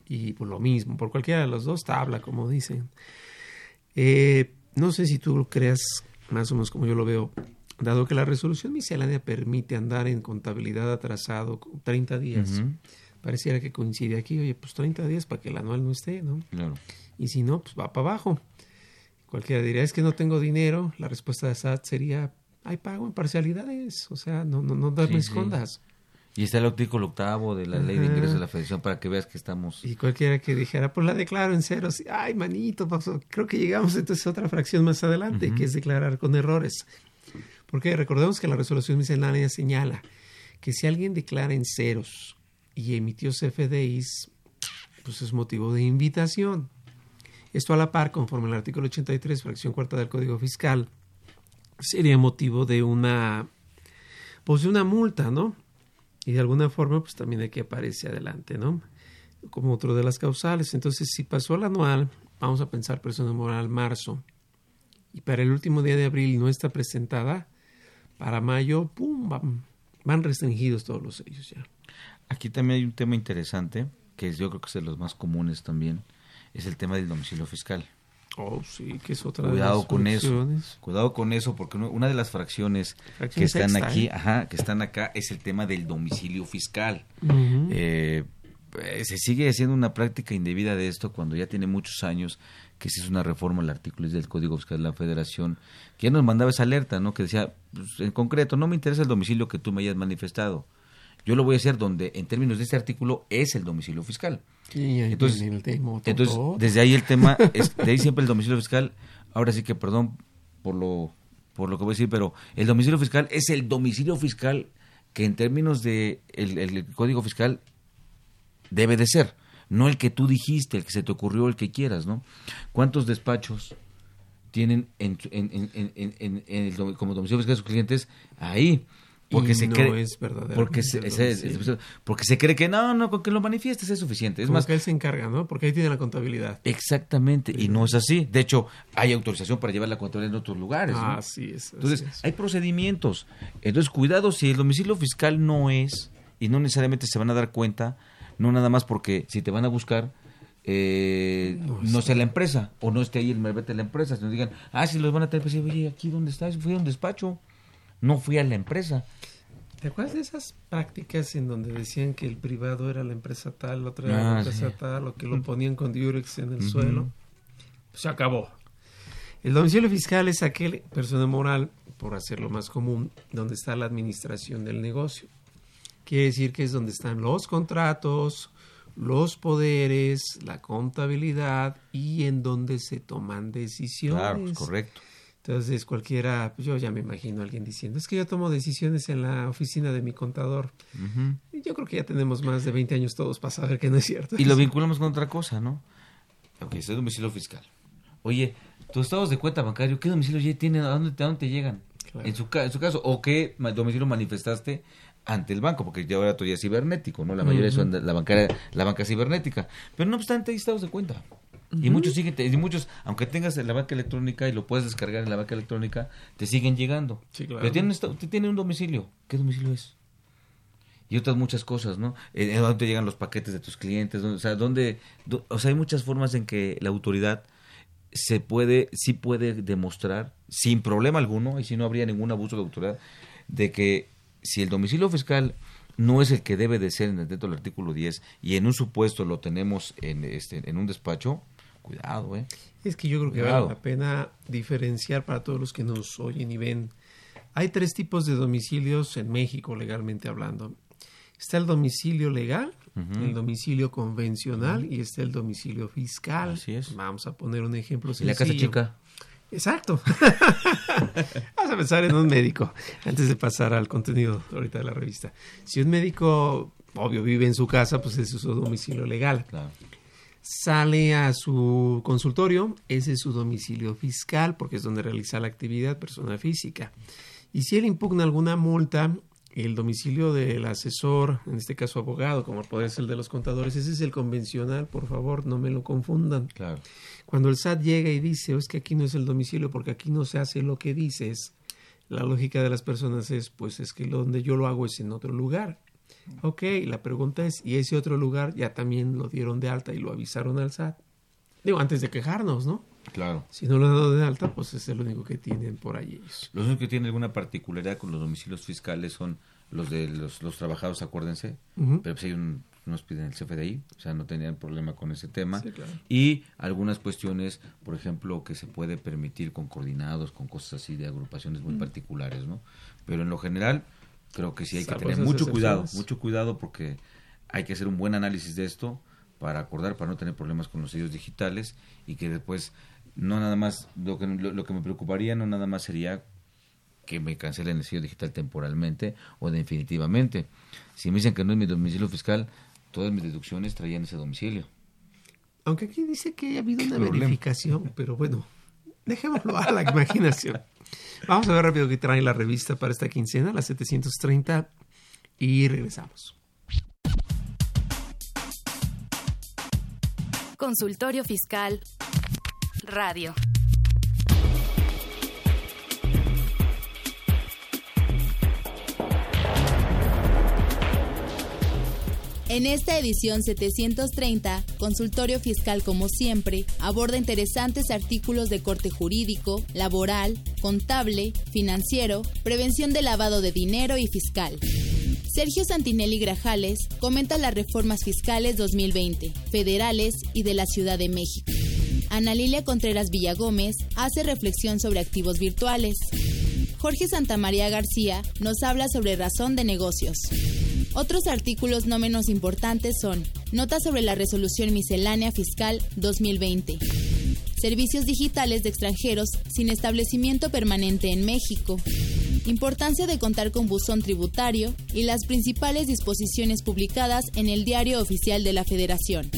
y por lo mismo, por cualquiera de los dos, tabla, como dicen. Eh, no sé si tú lo creas más o menos como yo lo veo, dado que la resolución miscelánea permite andar en contabilidad atrasado 30 días. Pareciera que coincide aquí, oye, pues 30 días para que el anual no esté, ¿no? Claro. Y si no, pues va para abajo. Cualquiera diría, es que no tengo dinero. La respuesta de SAT sería, hay pago en parcialidades. O sea, no, no, no darme escondas. Y está el artículo octavo de la ley de ingresos de la federación para que veas que estamos... Y cualquiera que dijera, pues la declaro en ceros. Ay, manito, creo que llegamos entonces a otra fracción más adelante, que es declarar con errores. Porque recordemos que la resolución miscelánea señala que si alguien declara en ceros y emitió CFDIs, pues es motivo de invitación. Esto a la par, conforme al artículo 83, fracción cuarta del Código Fiscal, sería motivo de una, pues de una multa, ¿no? Y de alguna forma, pues también hay que aparece adelante, ¿no? Como otro de las causales. Entonces, si pasó el anual, vamos a pensar persona moral marzo, y para el último día de abril no está presentada, para mayo, pum, van, van restringidos todos los sellos ya. Aquí también hay un tema interesante, que yo creo que es de los más comunes también, es el tema del domicilio fiscal. Oh, sí, que es otra Cuidado de las con eso. Cuidado con eso, porque una de las fracciones Fracción que están sexta, aquí, ¿eh? ajá, que están acá, es el tema del domicilio fiscal. Eh, eh, se sigue haciendo una práctica indebida de esto cuando ya tiene muchos años que se hizo una reforma al artículo 10 del Código Fiscal de la Federación, que ya nos mandaba esa alerta, ¿no? Que decía, pues, en concreto, no me interesa el domicilio que tú me hayas manifestado. Yo lo voy a hacer donde, en términos de este artículo, es el domicilio fiscal. Ahí Entonces, el tema, entonces desde ahí el tema, es, de ahí siempre el domicilio fiscal, ahora sí que perdón por lo, por lo que voy a decir, pero el domicilio fiscal es el domicilio fiscal que en términos de el, el código fiscal debe de ser, no el que tú dijiste, el que se te ocurrió, el que quieras, ¿no? ¿Cuántos despachos tienen en, en, en, en, en- en el domi- como domicilio fiscal de sus clientes ahí? Porque Y se no cree es porque se, porque se cree que no, no, con que lo manifiestes es suficiente. Es Como más, que él se encarga, ¿no? Porque ahí tiene la contabilidad. Exactamente, y no es así. De hecho, hay autorización para llevar la contabilidad en otros lugares. ¿no? Ah, así es, así Entonces, es. hay procedimientos. Entonces, cuidado si el domicilio fiscal no es, y no necesariamente se van a dar cuenta, no nada más porque si te van a buscar, eh, no, sea la empresa, o no esté ahí el malvete de la empresa, sino digan, ah, si los van a tener, pues, oye, aquí dónde estás, fui a un despacho, no fui a la empresa. ¿Te acuerdas de esas prácticas en donde decían que el privado era la empresa tal, la otra era la Ah, empresa sí. tal, o que lo ponían con diurex en el suelo? Pues se acabó. El domicilio fiscal es aquel persona moral, por hacerlo más común, donde está la administración del negocio. Quiere decir que es donde están los contratos, los poderes, la contabilidad y en donde se toman decisiones. Claro, correcto. Entonces cualquiera, pues yo ya me imagino a alguien diciendo, es que yo tomo decisiones en la oficina de mi contador. Y Yo creo que ya tenemos más de 20 años todos para saber que no es cierto. Y lo vinculamos con otra cosa, ¿no? Ok, es el domicilio fiscal. Oye, tus estados de cuenta bancario, ¿qué domicilio ya tienen? ¿A dónde, a dónde te llegan? Claro. En, su, ca- en su caso, ¿o qué domicilio manifestaste ante el banco? Porque ya ahora todo ya es cibernético, ¿no? La mayoría Ujú. son de la, bancaria, la banca cibernética. Pero no obstante, hay estados de cuenta. Y muchos siguen, y muchos, aunque tengas la banca electrónica y lo puedes descargar en la banca electrónica, te siguen llegando. Sí, claro. Pero tienen, un domicilio. ¿Qué domicilio es? y otras muchas cosas, ¿no? Eh, ¿En dónde te llegan los paquetes de tus clientes? ¿Dónde- o sea, dónde, do- o sea, hay muchas formas en que la autoridad se puede, sí puede demostrar, sin problema alguno, y si no habría ningún abuso de autoridad, de que si el domicilio fiscal no es el que debe de ser dentro del artículo 10 y en un supuesto lo tenemos en, este, en un despacho, cuidado, ¿eh? Es que yo creo que Cuidado. vale la pena diferenciar para todos los que nos oyen y ven. Hay tres tipos de domicilios en México, legalmente hablando. Está el domicilio legal, el domicilio convencional y está el domicilio fiscal. Así es. Vamos a poner un ejemplo ¿Y la casa sencillo. chica? Exacto. Vamos a pensar en un médico antes de pasar al contenido ahorita de la revista. Si un médico, obvio, vive en su casa, pues ese es su domicilio legal. Claro. Sale a su consultorio, ese es su domicilio fiscal, porque es donde realiza la actividad persona física. Y si él impugna alguna multa, el domicilio del asesor, en este caso abogado, como puede ser el de los contadores, ese es el convencional, por favor, no me lo confundan. Claro. Cuando el SAT llega y dice, "Oh, es que aquí no es el domicilio porque aquí no se hace lo que dices, la lógica de las personas es, pues es que lo- donde yo lo hago es en otro lugar. Ok, la pregunta es, ¿y ese otro lugar ya también lo dieron de alta y lo avisaron al SAT? Digo, antes de quejarnos, ¿no? Claro. Si no lo han dado de alta, pues es el único que tienen por ahí ellos. Los únicos que tienen alguna particularidad con los domicilios fiscales son los de los, los trabajadores, acuérdense. Pero pues ellos nos piden el CFDI, o sea, no tenían problema con ese tema. Sí, claro. Y algunas cuestiones, por ejemplo, que se puede permitir con coordinados, con cosas así de agrupaciones muy particulares, ¿no? Pero en lo general, creo que sí hay que tener mucho cuidado, mucho cuidado porque hay que hacer un buen análisis de esto para acordar, para no tener problemas con los sellos digitales y que después no nada más, lo que, lo, lo que me preocuparía no nada más sería que me cancelen el sello digital temporalmente o definitivamente. Si me dicen que no es mi domicilio fiscal, todas mis deducciones traían ese domicilio. Aunque aquí dice que ha habido una problema. verificación, pero bueno, dejémoslo a la imaginación. Vamos a ver rápido qué trae la revista para esta quincena, la 730, y regresamos. Consultorio Fiscal Radio. En esta edición 730, Consultorio Fiscal como siempre, aborda interesantes artículos de corte jurídico, laboral, contable, financiero, prevención de lavado de dinero y fiscal. Sergio Santinelli Grajales comenta las reformas fiscales 2020, federales y de la Ciudad de México. Ana Lilia Contreras Villagómez hace reflexión sobre activos virtuales. Jorge Santamaría García nos habla sobre razón de negocios. Otros artículos no menos importantes son Nota sobre la Resolución Miscelánea Fiscal 2020. Servicios digitales de extranjeros sin establecimiento permanente en México. Importancia de contar con buzón tributario y las principales disposiciones publicadas en el Diario Oficial de la Federación.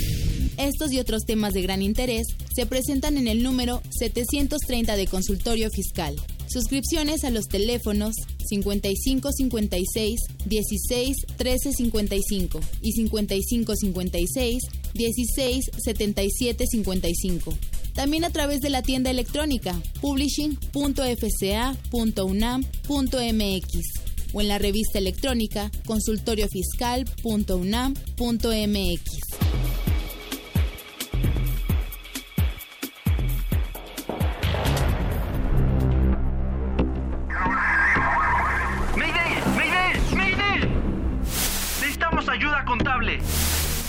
Estos y otros temas de gran interés se presentan en el número 730 de Consultorio Fiscal. Suscripciones a los teléfonos 55 56 16 13 55 y 55 56 16 77 55. También a través de la tienda electrónica publishing.fca.unam.mx o en la revista electrónica consultoriofiscal.unam.mx.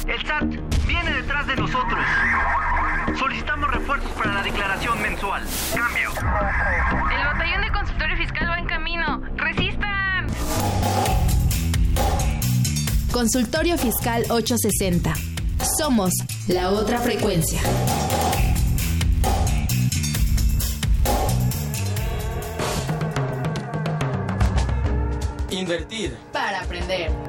El SAT viene detrás de nosotros. Solicitamos refuerzos para la declaración mensual. Cambio. El batallón de consultorio fiscal va en camino. ¡Resistan! Consultorio Fiscal 860. Somos la otra frecuencia. Invertir. Para aprender.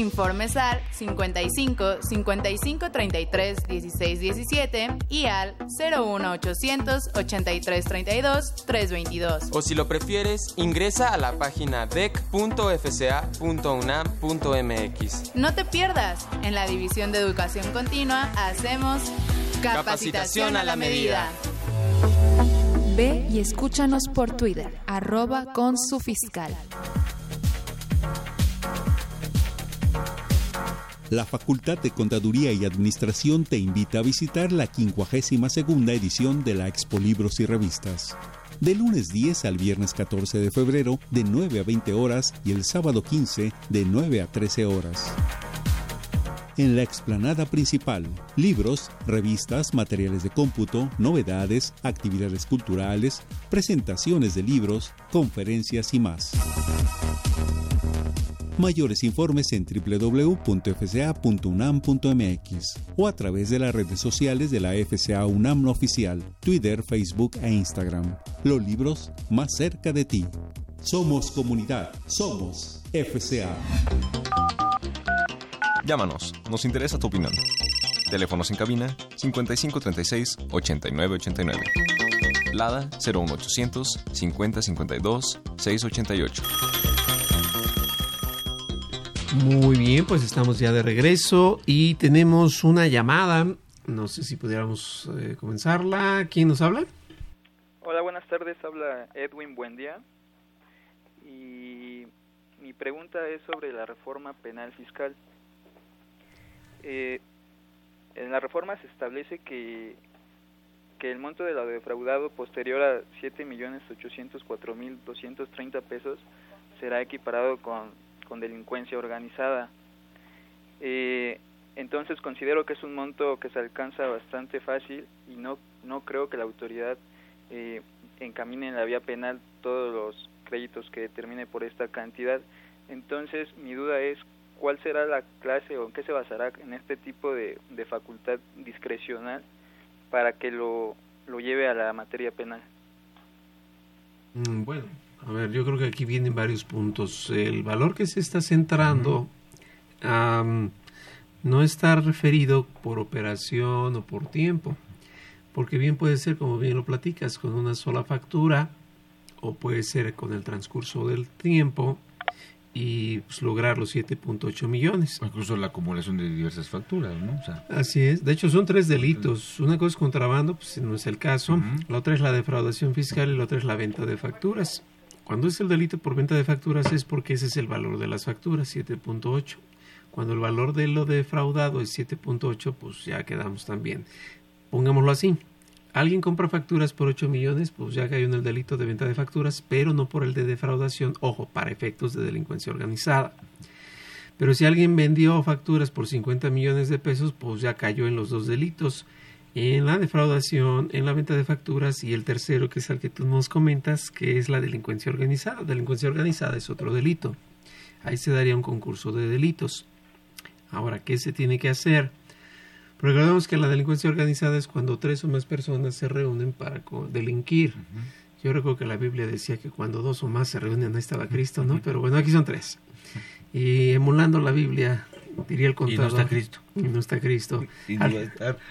Informes al 55 55 33 16 17 y al 01 800 83 32 322. O si lo prefieres, ingresa a la página dec.fca.unam.mx. No te pierdas, en la División de Educación Continua hacemos capacitación, a la medida. Ve y escúchanos por Twitter, arroba con su fiscal. La Facultad de Contaduría y Administración te invita a visitar la 52 edición de la Expo Libros y Revistas. De lunes 10 al viernes 14 de febrero, de 9 a 20 horas y el sábado 15, de 9 a 13 horas. En la explanada principal, libros, revistas, materiales de cómputo, novedades, actividades culturales, presentaciones de libros, conferencias y más. Mayores informes en www.fca.unam.mx o a través de las redes sociales de la FCA UNAM Oficial, Twitter, Facebook e Instagram. Los libros más cerca de ti. Somos comunidad. Somos FCA. Llámanos, nos interesa tu opinión. Teléfonos en cabina 5536 8989. Lada 01800 5052 688. Muy bien, pues estamos ya de regreso y tenemos una llamada. No sé si pudiéramos eh, comenzarla. ¿Quién nos habla? Hola, buenas tardes. Habla Edwin Buendía. Y mi pregunta es sobre la reforma penal fiscal. Eh, en la reforma se establece que, que el monto de lo defraudado posterior a 7.804.230 pesos será equiparado con con delincuencia organizada. Eh, entonces considero que es un monto que se alcanza bastante fácil y no, no creo que la autoridad eh, encamine en la vía penal todos los créditos que determine por esta cantidad. Entonces mi duda es cuál será la clase o en qué se basará en este tipo de, de facultad discrecional para que lo, lo lleve a la materia penal. Mm, bueno, a ver, yo creo que aquí vienen varios puntos. El valor que se está centrando no está referido por operación o por tiempo, porque bien puede ser, como bien lo platicas, con una sola factura o puede ser con el transcurso del tiempo y pues, lograr los 7.8 millones. Incluso la acumulación de diversas facturas, ¿no? Así es. De hecho, son tres delitos. Una cosa es contrabando, pues no es el caso. La otra es la defraudación fiscal y la otra es la venta de facturas. Cuando es el delito por venta de facturas es porque ese es el valor de las facturas, 7.8. Cuando el valor de lo defraudado es 7.8, pues ya quedamos también. Pongámoslo así alguien compra facturas por 8 millones, pues ya cayó en el delito de venta de facturas, pero no por el de defraudación, ojo, para efectos de delincuencia organizada. Pero si alguien vendió facturas por 50 millones de pesos, pues ya cayó en los dos delitos, en la defraudación, en la venta de facturas y el tercero, que es el que tú nos comentas, que es la delincuencia organizada. Delincuencia organizada es otro delito. Ahí se daría un concurso de delitos. Ahora, ¿qué se tiene que hacer? Recordemos que la delincuencia organizada es cuando tres o más personas se reúnen para delinquir. Yo recuerdo que la Biblia decía que cuando dos o más se reúnen ahí estaba Cristo, ¿no? Pero bueno, aquí son tres. Y emulando la Biblia, diría el contador. Y no está Cristo. Y no está Cristo.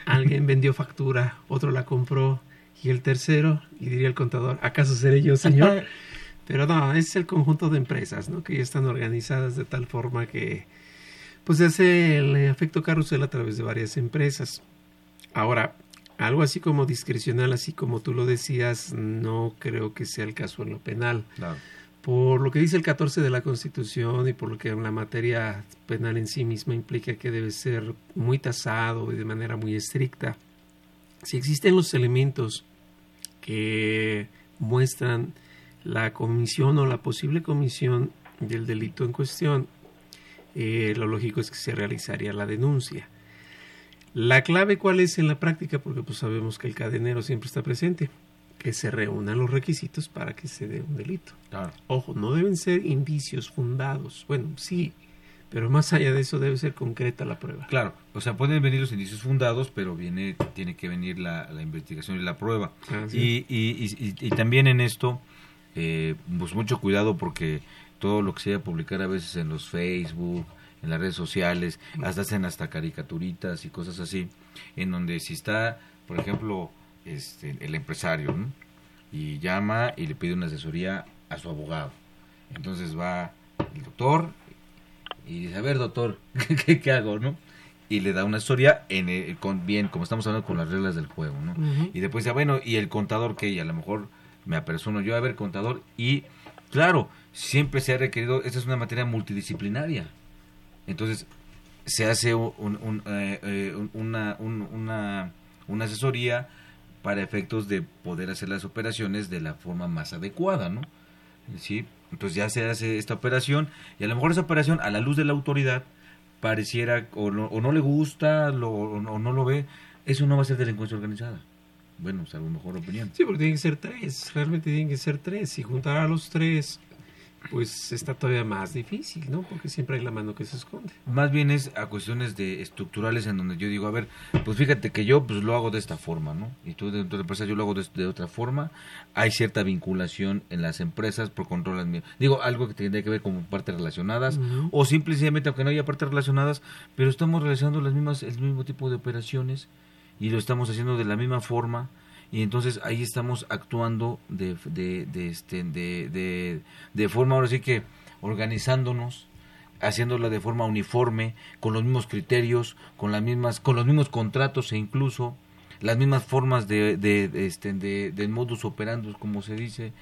alguien vendió factura, otro la compró, y el tercero, y diría el contador, ¿acaso seré yo, Señor? Pero no, es el conjunto de empresas, ¿no? Que ya están organizadas de tal forma que pues se hace el efecto carrusel a través de varias empresas. Ahora, algo así como discrecional, así como tú lo decías, no creo que sea el caso en lo penal. Por lo que dice el 14 de la Constitución y por lo que la materia penal en sí misma implica que debe ser muy tasado y de manera muy estricta. Si existen los elementos que muestran la comisión o la posible comisión del delito en cuestión, eh, lo lógico es que se realizaría la denuncia. La clave cuál es en la práctica, porque pues sabemos que el cadenero siempre está presente, que se reúnan los requisitos para que se dé un delito. Ojo, no deben ser indicios fundados. Bueno, sí, pero más allá de eso debe ser concreta la prueba. Claro, o sea, pueden venir los indicios fundados, pero viene tiene que venir la, investigación y la prueba. Ah, y, y, y, también en esto, eh, pues mucho cuidado porque todo lo que se vaya a publicar a veces en los Facebook, en las redes sociales, hasta hacen hasta caricaturitas y cosas así, en donde si está, por ejemplo, este, el empresario, y llama y le pide una asesoría a su abogado. Entonces va el doctor y dice, a ver doctor, ¿qué, qué hago? ¿no? y le da una asesoría en con bien, como estamos hablando con las reglas del juego, ¿no? Y después dice, bueno, y el contador que, y a lo mejor me apersono yo a ver contador y claro, siempre se ha requerido, esta es una materia multidisciplinaria. Entonces, se hace un, eh, eh, una, una, una asesoría para efectos de poder hacer las operaciones de la forma más adecuada, ¿no? ¿Sí? Entonces ya se hace esta operación y a lo mejor esa operación a la luz de la autoridad pareciera o no, o no le gusta lo, o, no, lo ve, eso no va a ser delincuencia organizada. Bueno, o a lo mejor opinión. Sí, porque tienen que ser tres, realmente tienen que ser tres. Y juntar a los tres pues está todavía más difícil, ¿no? Porque siempre hay la mano que se esconde. Más bien es a cuestiones de estructurales en donde yo digo, a ver, pues fíjate que yo pues lo hago de esta forma, ¿no? Y tú dentro de la empresa yo lo hago de, otra forma. Hay cierta vinculación en las empresas por control Digo, algo que tiene que ver con partes relacionadas o simplemente aunque no haya partes relacionadas, pero estamos realizando las mismas el mismo tipo de operaciones y lo estamos haciendo de la misma forma y entonces ahí estamos actuando de, de, de, este, de, de, forma, ahora sí que organizándonos, haciéndolo de forma uniforme, con los mismos criterios, con las mismas, con los mismos contratos e incluso las mismas formas de, de, este, de, modus operandus, como se dice.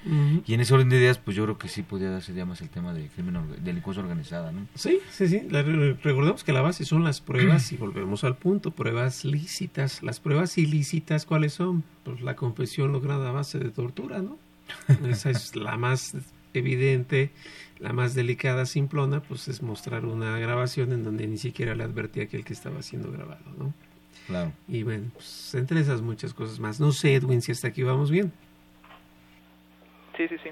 Y en ese orden de ideas, pues yo creo que sí podría darse ya más el tema de crimen, delincuencia organizada, ¿no? Sí, sí, sí. recordemos que la base son las pruebas, y volvemos al punto, pruebas lícitas. Las pruebas ilícitas, ¿cuáles son? Pues la confesión lograda a base de tortura, ¿no? Esa es la más evidente, la más delicada, simplona, pues es mostrar una grabación en donde ni siquiera le advertía que el que estaba siendo grabado, ¿no? Claro. Y bueno, pues, entre esas muchas cosas más. No sé, Edwin, si hasta aquí vamos bien. Sí, sí, sí.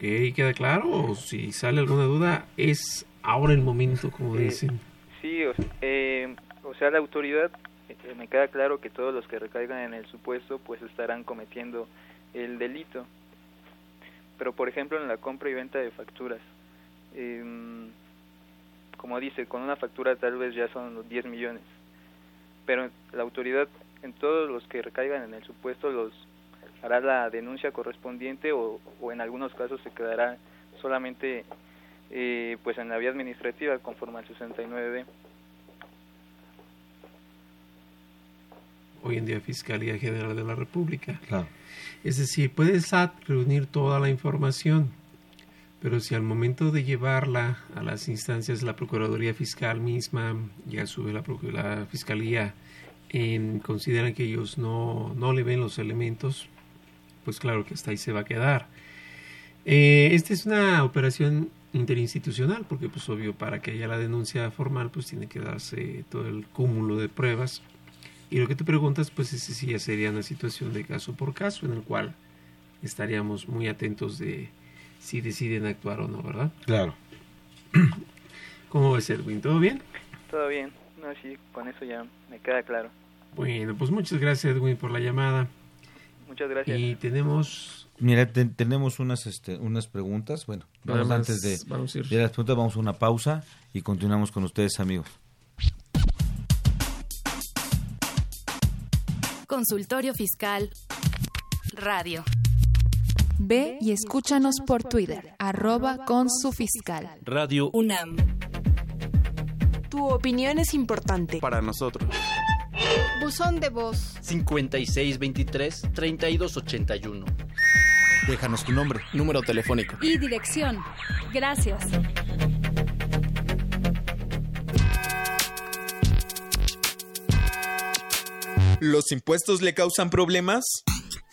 ¿Y ¿Queda claro? O si sale alguna duda, es ahora el momento, como dicen. Sí, o, eh, o sea, la autoridad, eh, me queda claro que todos los que recaigan en el supuesto, pues estarán cometiendo el delito. Pero, por ejemplo, en la compra y venta de facturas, eh, como dice, con una factura tal vez ya son los 10 millones. Pero la autoridad, en todos los que recaigan en el supuesto, los hará la denuncia correspondiente o, o en algunos casos se quedará solamente eh, pues en la vía administrativa conforme al 69B. Hoy en día Fiscalía General de la República. Es decir, puede SAT reunir toda la información, pero si al momento de llevarla a las instancias de la Procuraduría Fiscal misma, ya sube la, la Fiscalía, en, consideran que ellos no, no le ven los elementos, pues claro que hasta ahí se va a quedar. Eh, esta es una operación interinstitucional, porque pues obvio para que haya la denuncia formal pues tiene que darse todo el cúmulo de pruebas. Y lo que te preguntas pues ese sí ya sería una situación de caso por caso en el cual estaríamos muy atentos de si deciden actuar o no, ¿verdad? Claro. ¿Cómo va a ser, Edwin? ¿Todo bien? Todo bien, no, sí, con eso ya me queda claro. Bueno, pues muchas gracias, Edwin, por la llamada. Muchas gracias. Y tenemos Mira, tenemos unas este, unas preguntas. Bueno, vamos antes de, vamos a ir. de las preguntas vamos a una pausa y continuamos con ustedes, amigos. Consultorio Fiscal Radio. Ve y escúchanos por Twitter, arroba con su fiscal. Radio UNAM. Tu opinión es importante. Para nosotros. Buzón de voz. 5623-3281. Déjanos tu nombre, número telefónico. Y dirección. Gracias. ¿Los impuestos le causan problemas?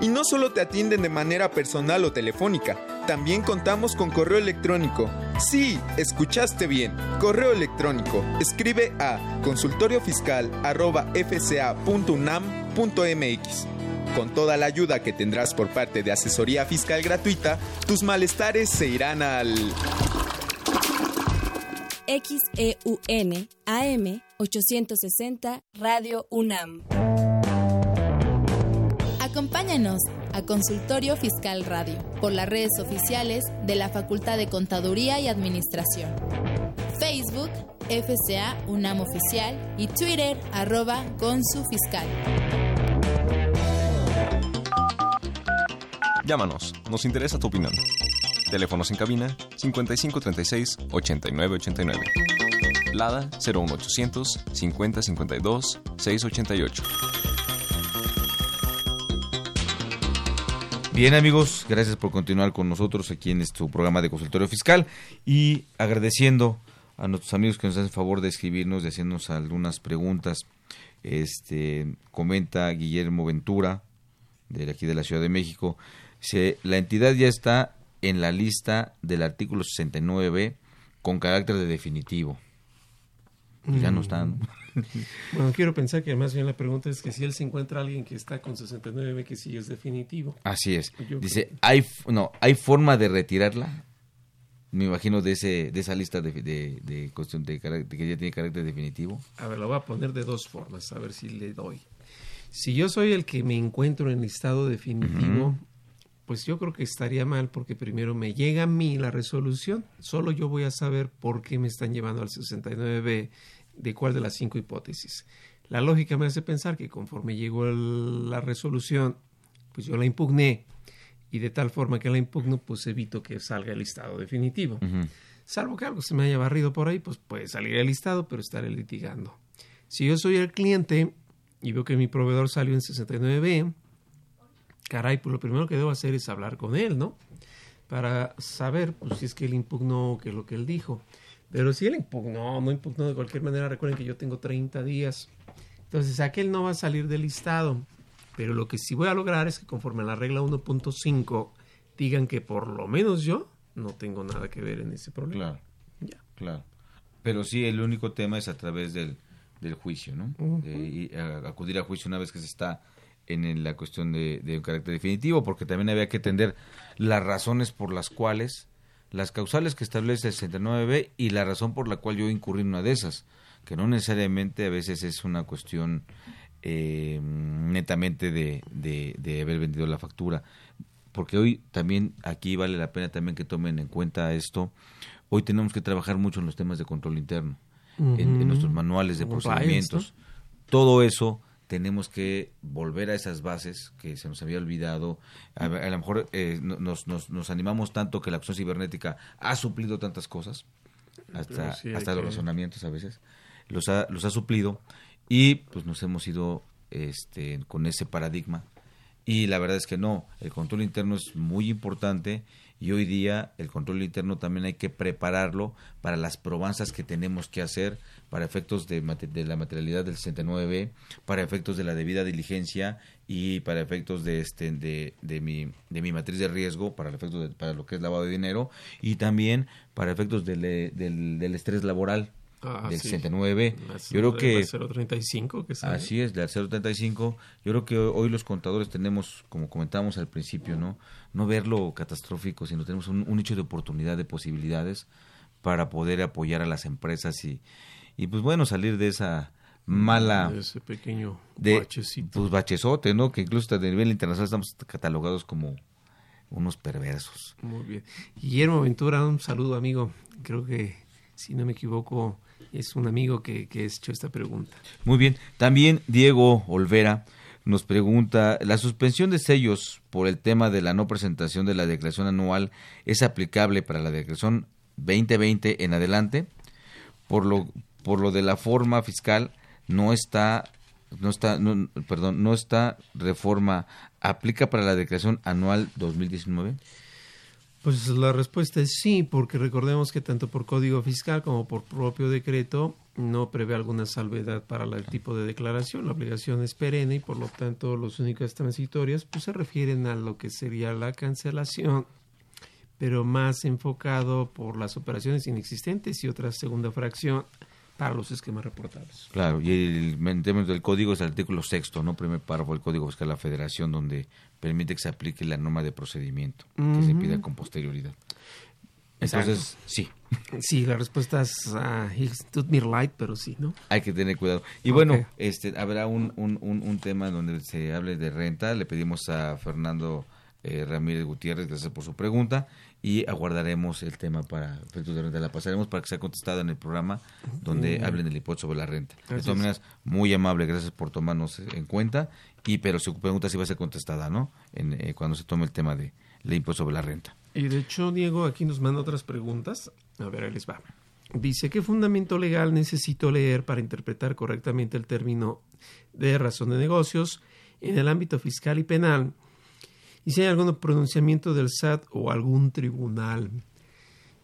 Y no solo te atienden de manera personal o telefónica, también contamos con correo electrónico. Sí, escuchaste bien. Correo electrónico. Escribe a consultoriofiscal.fca.unam.mx. Con toda la ayuda que tendrás por parte de asesoría fiscal gratuita, tus malestares se irán al... XEUN AM 860 Radio UNAM. Acompáñanos a Consultorio Fiscal Radio por las redes oficiales de la Facultad de Contaduría y Administración. Facebook, FCA UNAM Oficial y Twitter, arroba Consu Fiscal. Llámanos, nos interesa tu opinión. Teléfonos en cabina 5536 8989. Lada 01800 5052 688. Bien amigos, gracias por continuar con nosotros aquí en este programa de consultorio fiscal y agradeciendo a nuestros amigos que nos hacen favor de escribirnos, de hacernos algunas preguntas. Este comenta Guillermo Ventura de aquí de la Ciudad de México, dice, la entidad ya está en la lista del artículo 69 con carácter de definitivo. Ya no están. Bueno, quiero pensar que más bien la pregunta es que si él se encuentra alguien que está con 69 que sí es definitivo. Así es. Yo Dice, creo- ¿hay, no, ¿hay forma de retirarla? Me imagino de ese de esa lista de, de, de cuestión de, carácter- que ya tiene carácter definitivo. A ver, lo voy a poner de dos formas, a ver si le doy. Si yo soy el que me encuentro en estado definitivo, pues yo creo que estaría mal porque primero me llega a mí la resolución, solo yo voy a saber por qué me están llevando al 69B, de cuál de las cinco hipótesis. La lógica me hace pensar que conforme llegó el- la resolución, pues yo la impugné y de tal forma que la impugno, pues evito que salga el listado definitivo. Salvo que algo se me haya barrido por ahí, pues puede salir el listado, pero estaré litigando. Si yo soy el cliente y veo que mi proveedor salió en 69B, caray, pues lo primero que debo hacer es hablar con él, ¿no? Para saber pues, si es que él impugnó o qué es lo que él dijo. Pero si él impugnó, no impugnó de cualquier manera, recuerden que yo tengo 30 días. Entonces, aquel no va a salir del listado. Pero lo que sí voy a lograr es que conforme a la regla 1.5 digan que por lo menos yo no tengo nada que ver en ese problema. Claro. Claro. Pero sí, el único tema es a través del, del juicio, ¿no? De a- acudir a juicio una vez que se está en la cuestión de, de un carácter definitivo, porque también había que entender las razones por las cuales, las causales que establece el 69B y la razón por la cual yo incurrí en una de esas, que no necesariamente a veces es una cuestión eh, netamente de, de, de haber vendido la factura, porque hoy también aquí vale la pena también que tomen en cuenta esto, hoy tenemos que trabajar mucho en los temas de control interno, en, nuestros manuales de procedimientos. Todo eso tenemos que volver a esas bases que se nos había olvidado. A, a lo mejor eh, no- nos, nos, nos animamos tanto que la acción cibernética ha suplido tantas cosas, hasta, sí hasta los razonamientos a veces, los ha, los ha suplido y pues nos hemos ido este, con ese paradigma. Y la verdad es que no, el control interno es muy importante y hoy día el control interno también hay que prepararlo para las probanzas que tenemos que hacer para efectos de, la materialidad del 69B, para efectos de la debida diligencia y para efectos de este de, de mi de mi matriz de riesgo para el efecto de- para lo que es lavado de dinero y también para efectos del, del estrés laboral Ah, del sí. 69B. Las- Yo creo la que 035 que sale. Así es, la 035. Yo creo que hoy los contadores tenemos, como comentábamos al principio, no no verlo catastrófico, sino tenemos un, un nicho de oportunidad, de posibilidades para poder apoyar a las empresas y, y pues bueno, salir de esa mala... De ese pequeño de, bachecito. Pues bachezote, ¿no? Que incluso a nivel internacional estamos catalogados como unos perversos. Muy bien. Guillermo Ventura, un saludo, amigo. Creo que, si no me equivoco, es un amigo que, que hecho esta pregunta. Muy bien. También Diego Olvera nos pregunta, ¿la suspensión de sellos por el tema de la no presentación de la declaración anual es aplicable para la declaración 2020 en adelante? Por lo, por lo de la forma fiscal, no está, no está, no, perdón, no está reforma, ¿aplica para la declaración anual 2019? Pues la respuesta es sí, porque recordemos que tanto por código fiscal como por propio decreto no prevé alguna salvedad para el tipo de declaración. La obligación es perenne y por lo tanto las únicas transitorias pues se refieren a lo que sería la cancelación, pero más enfocado por las operaciones inexistentes y otra segunda fracción para los esquemas reportables. Claro, y el, en términos del código es el artículo sexto, ¿no? Primer párrafo del Código Fiscal de la Federación, donde permite que se aplique la norma de procedimiento, que se pida con posterioridad. Exacto. Entonces, sí, Sí, la respuesta es tut mir leid, pero sí, ¿no? hay que tener cuidado. Y Ok. bueno, este habrá un, un, un, un tema donde se hable de renta. Le pedimos a Fernando eh, Ramírez Gutiérrez, gracias por su pregunta, y aguardaremos el tema para efectos de renta. La pasaremos para que sea contestada en el programa donde hablen del impuesto sobre la renta. De todas maneras, muy amable, gracias por tomarnos en cuenta, y pero su pregunta sí va a ser contestada, ¿no? En, eh, cuando se tome el tema de del impuesto sobre la renta. Y de hecho, Diego aquí nos manda otras preguntas. A ver, ahí les va. Dice, ¿qué fundamento legal necesito leer para interpretar correctamente el término de razón de negocios en el ámbito fiscal y penal? Y si hay algún pronunciamiento del SAT o algún tribunal.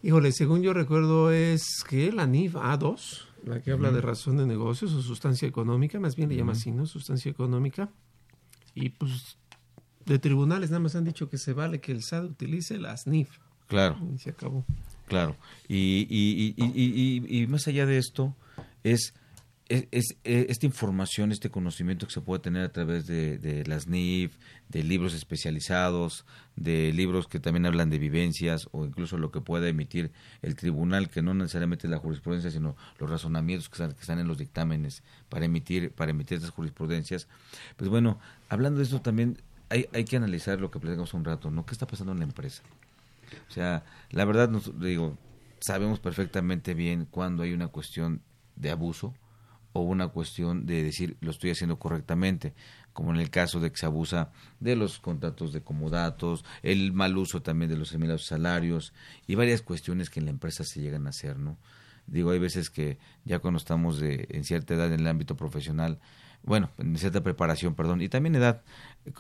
Híjole, según yo recuerdo es que la NIF A2, la que habla de razón de negocios o sustancia económica, más bien le llama así, ¿no? Sustancia económica. Y pues de tribunales nada más han dicho que se vale que el SAT utilice las NIF. Claro. Y se acabó. Claro. Y, y, y- y más allá de esto, es, es, eh, esta información, este conocimiento que se puede tener a través de, las NIF, de libros especializados, de libros que también hablan de vivencias o incluso lo que pueda emitir el tribunal, que no necesariamente es la jurisprudencia, sino los razonamientos que están, en los dictámenes para emitir, para emitir estas jurisprudencias. Pues bueno, hablando de esto también hay, hay que analizar lo que platicamos un rato, ¿no? ¿Qué está pasando en la empresa? O sea, la verdad, nos, digo, sabemos perfectamente bien cuando hay una cuestión de abuso o una cuestión de decir lo estoy haciendo correctamente, como en el caso de que se abusa de los contratos de comodatos, el mal uso también de los seminados salarios y varias cuestiones que en la empresa se llegan a hacer, ¿no? Digo, hay veces que ya cuando estamos de, en cierta edad en el ámbito profesional, bueno, en cierta preparación, perdón, y también edad,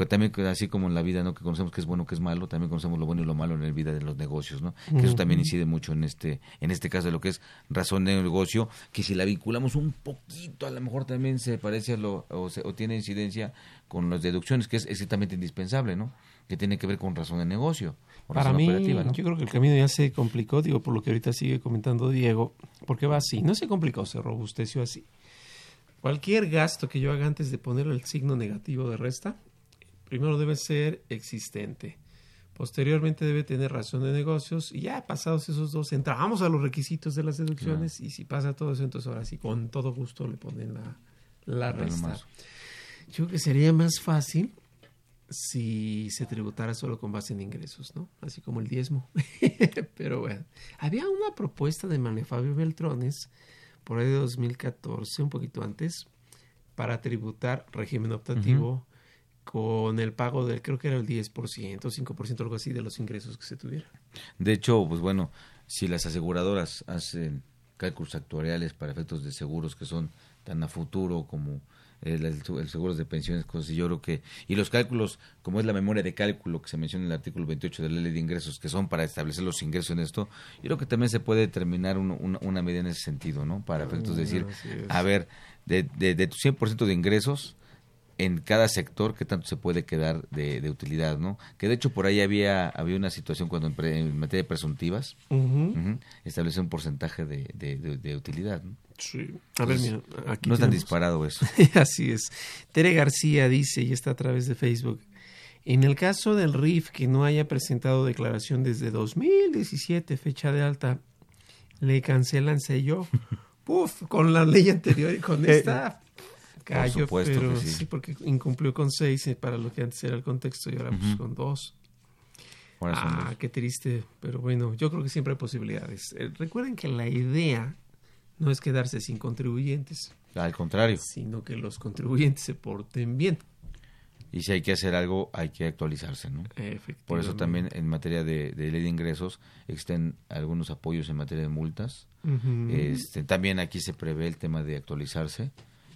también así como en la vida, ¿no? Que conocemos que es bueno, que es malo, también conocemos lo bueno y lo malo en la vida de los negocios, ¿no? Que eso también incide mucho en este, en este caso de lo que es razón de negocio, que si la vinculamos un poquito, a lo mejor también se parece a lo, o, se- o tiene incidencia con las deducciones, que es exactamente indispensable, ¿no? Que tiene que ver con razón de negocio, o Para razón mí, operativa, ¿no? yo creo que el camino ya se complicó, digo, por lo que ahorita sigue comentando Diego, porque va así, no se complicó, se robusteció así. Cualquier gasto que yo haga antes de poner el signo negativo de resta, primero debe ser existente. Posteriormente debe tener razón de negocios y ya pasados esos dos entramos a los requisitos de las deducciones y si pasa todo eso, entonces ahora sí, con todo gusto le ponen la, la resta. Yo creo que sería más fácil si se tributara solo con base en ingresos, ¿no? Así como el diezmo. Pero bueno, había una propuesta de Manuel Fabio Beltrones por ahí de 2014, un poquito antes, para tributar régimen optativo con el pago del, creo que era el 10%, 5%, algo así de los ingresos que se tuvieran. De hecho, pues bueno, si las aseguradoras hacen cálculos actuariales para efectos de seguros que son tan a futuro como el, el, seguros de pensiones, cosas así, yo creo que, y los cálculos, como es la memoria de cálculo que se menciona en el artículo 28 de la ley de ingresos, que son para establecer los ingresos en esto, yo creo que también se puede determinar un- una, una medida en ese sentido, ¿no? Para efectos de decir, a ver, de, de, de tu 100% de ingresos, en cada sector qué tanto se puede quedar de, de utilidad, ¿no? Que de hecho por ahí había había una situación cuando en, pre- en materia de presuntivas ujú, establece un porcentaje de, de, de- de utilidad, ¿no? Sí. A ver, mira, aquí no es tan disparado eso. Así es. Tere García dice, y está a través de Facebook, en el caso del RIF que no haya presentado declaración desde 2017, fecha de alta, le cancelan sello. Puf, con la ley anterior y con Eh, esta pero que sí. sí. porque incumplió con seis eh, para lo que antes era el contexto y ahora pues con dos. Ahora ah, dos. qué triste, pero bueno, yo creo que siempre hay posibilidades. Eh, recuerden que la idea no es quedarse sin contribuyentes, Al contrario. sino que los contribuyentes se porten bien. Y si hay que hacer algo, hay que actualizarse, ¿no? Por eso también en materia de, de ley de ingresos existen algunos apoyos en materia de multas. Este, también aquí se prevé el tema de actualizarse.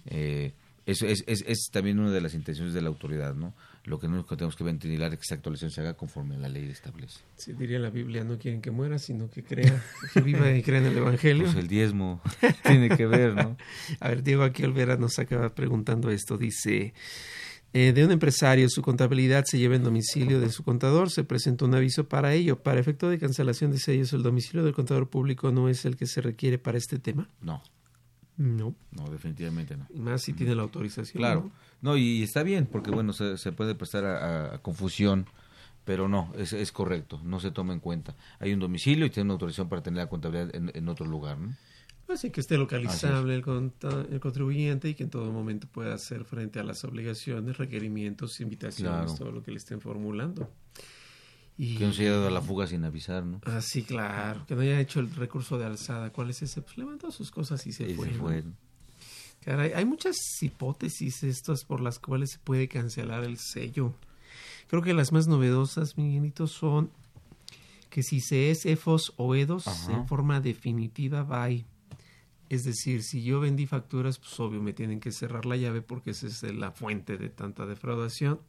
Eh, eso es, es, es también una de las intenciones de la autoridad, ¿no? Lo que no tenemos que ventilar es que esa actualización se haga conforme la ley establece. Sí, diría la Biblia, no quieren que muera, sino que crea, que viva y crea en el Evangelio. Pues el diezmo tiene que ver, ¿no? A ver, Diego aquí Olvera nos acaba preguntando esto. Dice, eh, de un empresario, su contabilidad se lleva en domicilio de su contador, se presenta un aviso para ello. Para efecto de cancelación de sellos, ¿el domicilio del contador público no es el que se requiere para este tema? No, No. no, definitivamente no. Y más si tiene la autorización. Claro, ¿no? no, y está bien, porque bueno, se, se puede prestar a, confusión, pero no, es, es correcto, no se toma en cuenta. Hay un domicilio y tiene una autorización para tener la contabilidad en, en otro lugar, ¿no? Así que esté localizable el, conta- el contribuyente y que en todo momento pueda hacer frente a las obligaciones, requerimientos, invitaciones, Claro. todo lo que le estén formulando. Y... Que no se haya dado a la fuga sin avisar, ¿no? Ah, sí, claro. Que no haya hecho el recurso de alzada. ¿Cuál es ese? Pues levantó sus cosas y se Y se fue. ¿no? fue. Caray, hay muchas hipótesis estas por las cuales se puede cancelar el sello. Creo que las más novedosas, Miguelito, son que si se es EFOS o EDOS Ajá. en forma definitiva, bye. Es decir, si yo vendí facturas, pues obvio me tienen que cerrar la llave porque esa es la fuente de tanta defraudación.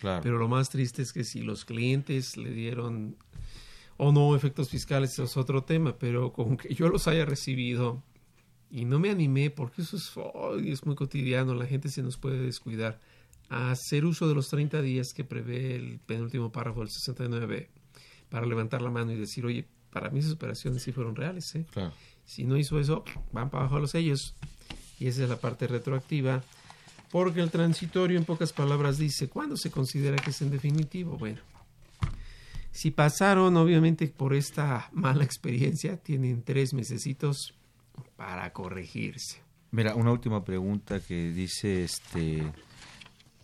Claro. Pero lo más triste es que si los clientes le dieron o no efectos fiscales, eso es otro tema, pero con que yo los haya recibido y no me animé, porque eso es, es muy cotidiano, la gente se nos puede descuidar, a hacer uso de los 30 días que prevé el penúltimo párrafo del 69 para levantar la mano y decir, oye, para mí esas operaciones sí fueron reales, ¿eh? Claro. Si no hizo eso, van para abajo los sellos. Y esa es la parte retroactiva. Porque el transitorio, en pocas palabras, dice, ¿cuándo se considera que es en definitivo? Bueno, si pasaron, obviamente, por esta mala experiencia, tienen tres mesecitos para corregirse. Mira, una última pregunta que dice este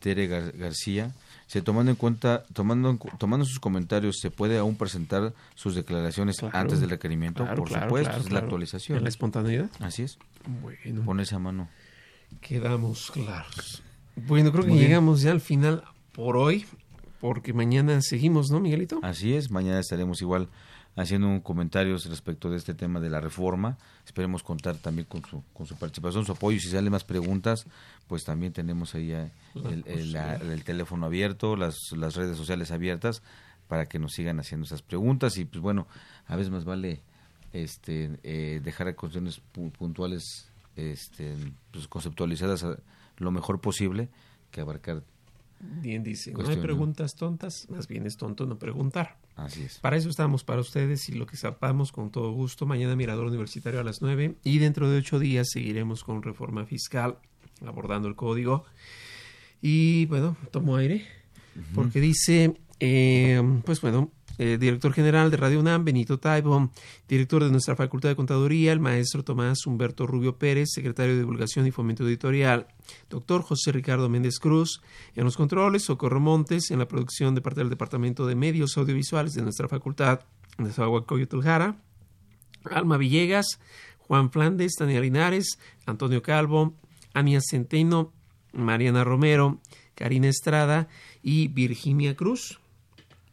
Tere Gar- García. Se tomando en cuenta, tomando tomando sus comentarios, ¿se puede aún presentar sus declaraciones Claro. antes del requerimiento? Claro, Por claro, supuesto, es la actualización. ¿En la espontaneidad? Así es. Bueno. Ponerse a mano. Quedamos claros. Bueno, creo que Muy bien. llegamos ya al final por hoy, porque mañana seguimos, ¿no, Miguelito? Así es, mañana estaremos igual haciendo un comentarios respecto de este tema de la reforma. Esperemos contar también con su, con su participación, su apoyo. Si salen más preguntas, pues también tenemos ahí eh, el, el- teléfono abierto, las, las redes sociales abiertas para que nos sigan haciendo esas preguntas y pues bueno, a veces más vale este eh, dejar cuestiones pu- puntuales este pues, conceptualizadas a- lo mejor posible que abarcar Bien dice, no hay preguntas tontas, más bien es tonto no preguntar. Así es. Para eso estamos para ustedes y lo que sepamos con todo gusto. Mañana Mirador Universitario a las 9 y dentro de ocho días seguiremos con reforma fiscal, abordando el código. Y bueno, tomo aire porque dice, eh, pues bueno, eh, director general de Radio UNAM, Benito Taibo, director de nuestra Facultad de Contaduría, el maestro Tomás Humberto Rubio Pérez, secretario de Divulgación y Fomento Editorial, doctor José Ricardo Méndez Cruz, en los controles, Socorro Montes, en la producción de parte del Departamento de Medios Audiovisuales de nuestra Facultad de Zahualcoyotl Jara, Alma Villegas, Juan Flandes, Daniel Linares, Antonio Calvo, Ania Centeno, Mariana Romero, Karina Estrada y Virginia Cruz.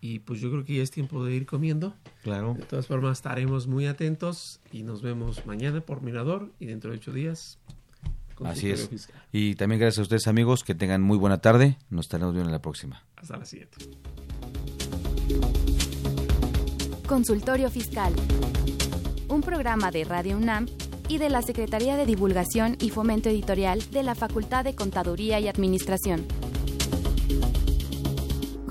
Y pues yo creo que ya es tiempo de ir comiendo. Claro. De todas formas, estaremos muy atentos y nos vemos mañana por Mirador y dentro de ocho días. Así es. fiscal. Y también gracias a ustedes amigos, que tengan muy buena tarde. Nos estaremos viendo en la próxima. Hasta la siguiente. Consultorio Fiscal. Un programa de Radio UNAM y de la Secretaría de Divulgación y Fomento Editorial de la Facultad de Contaduría y Administración.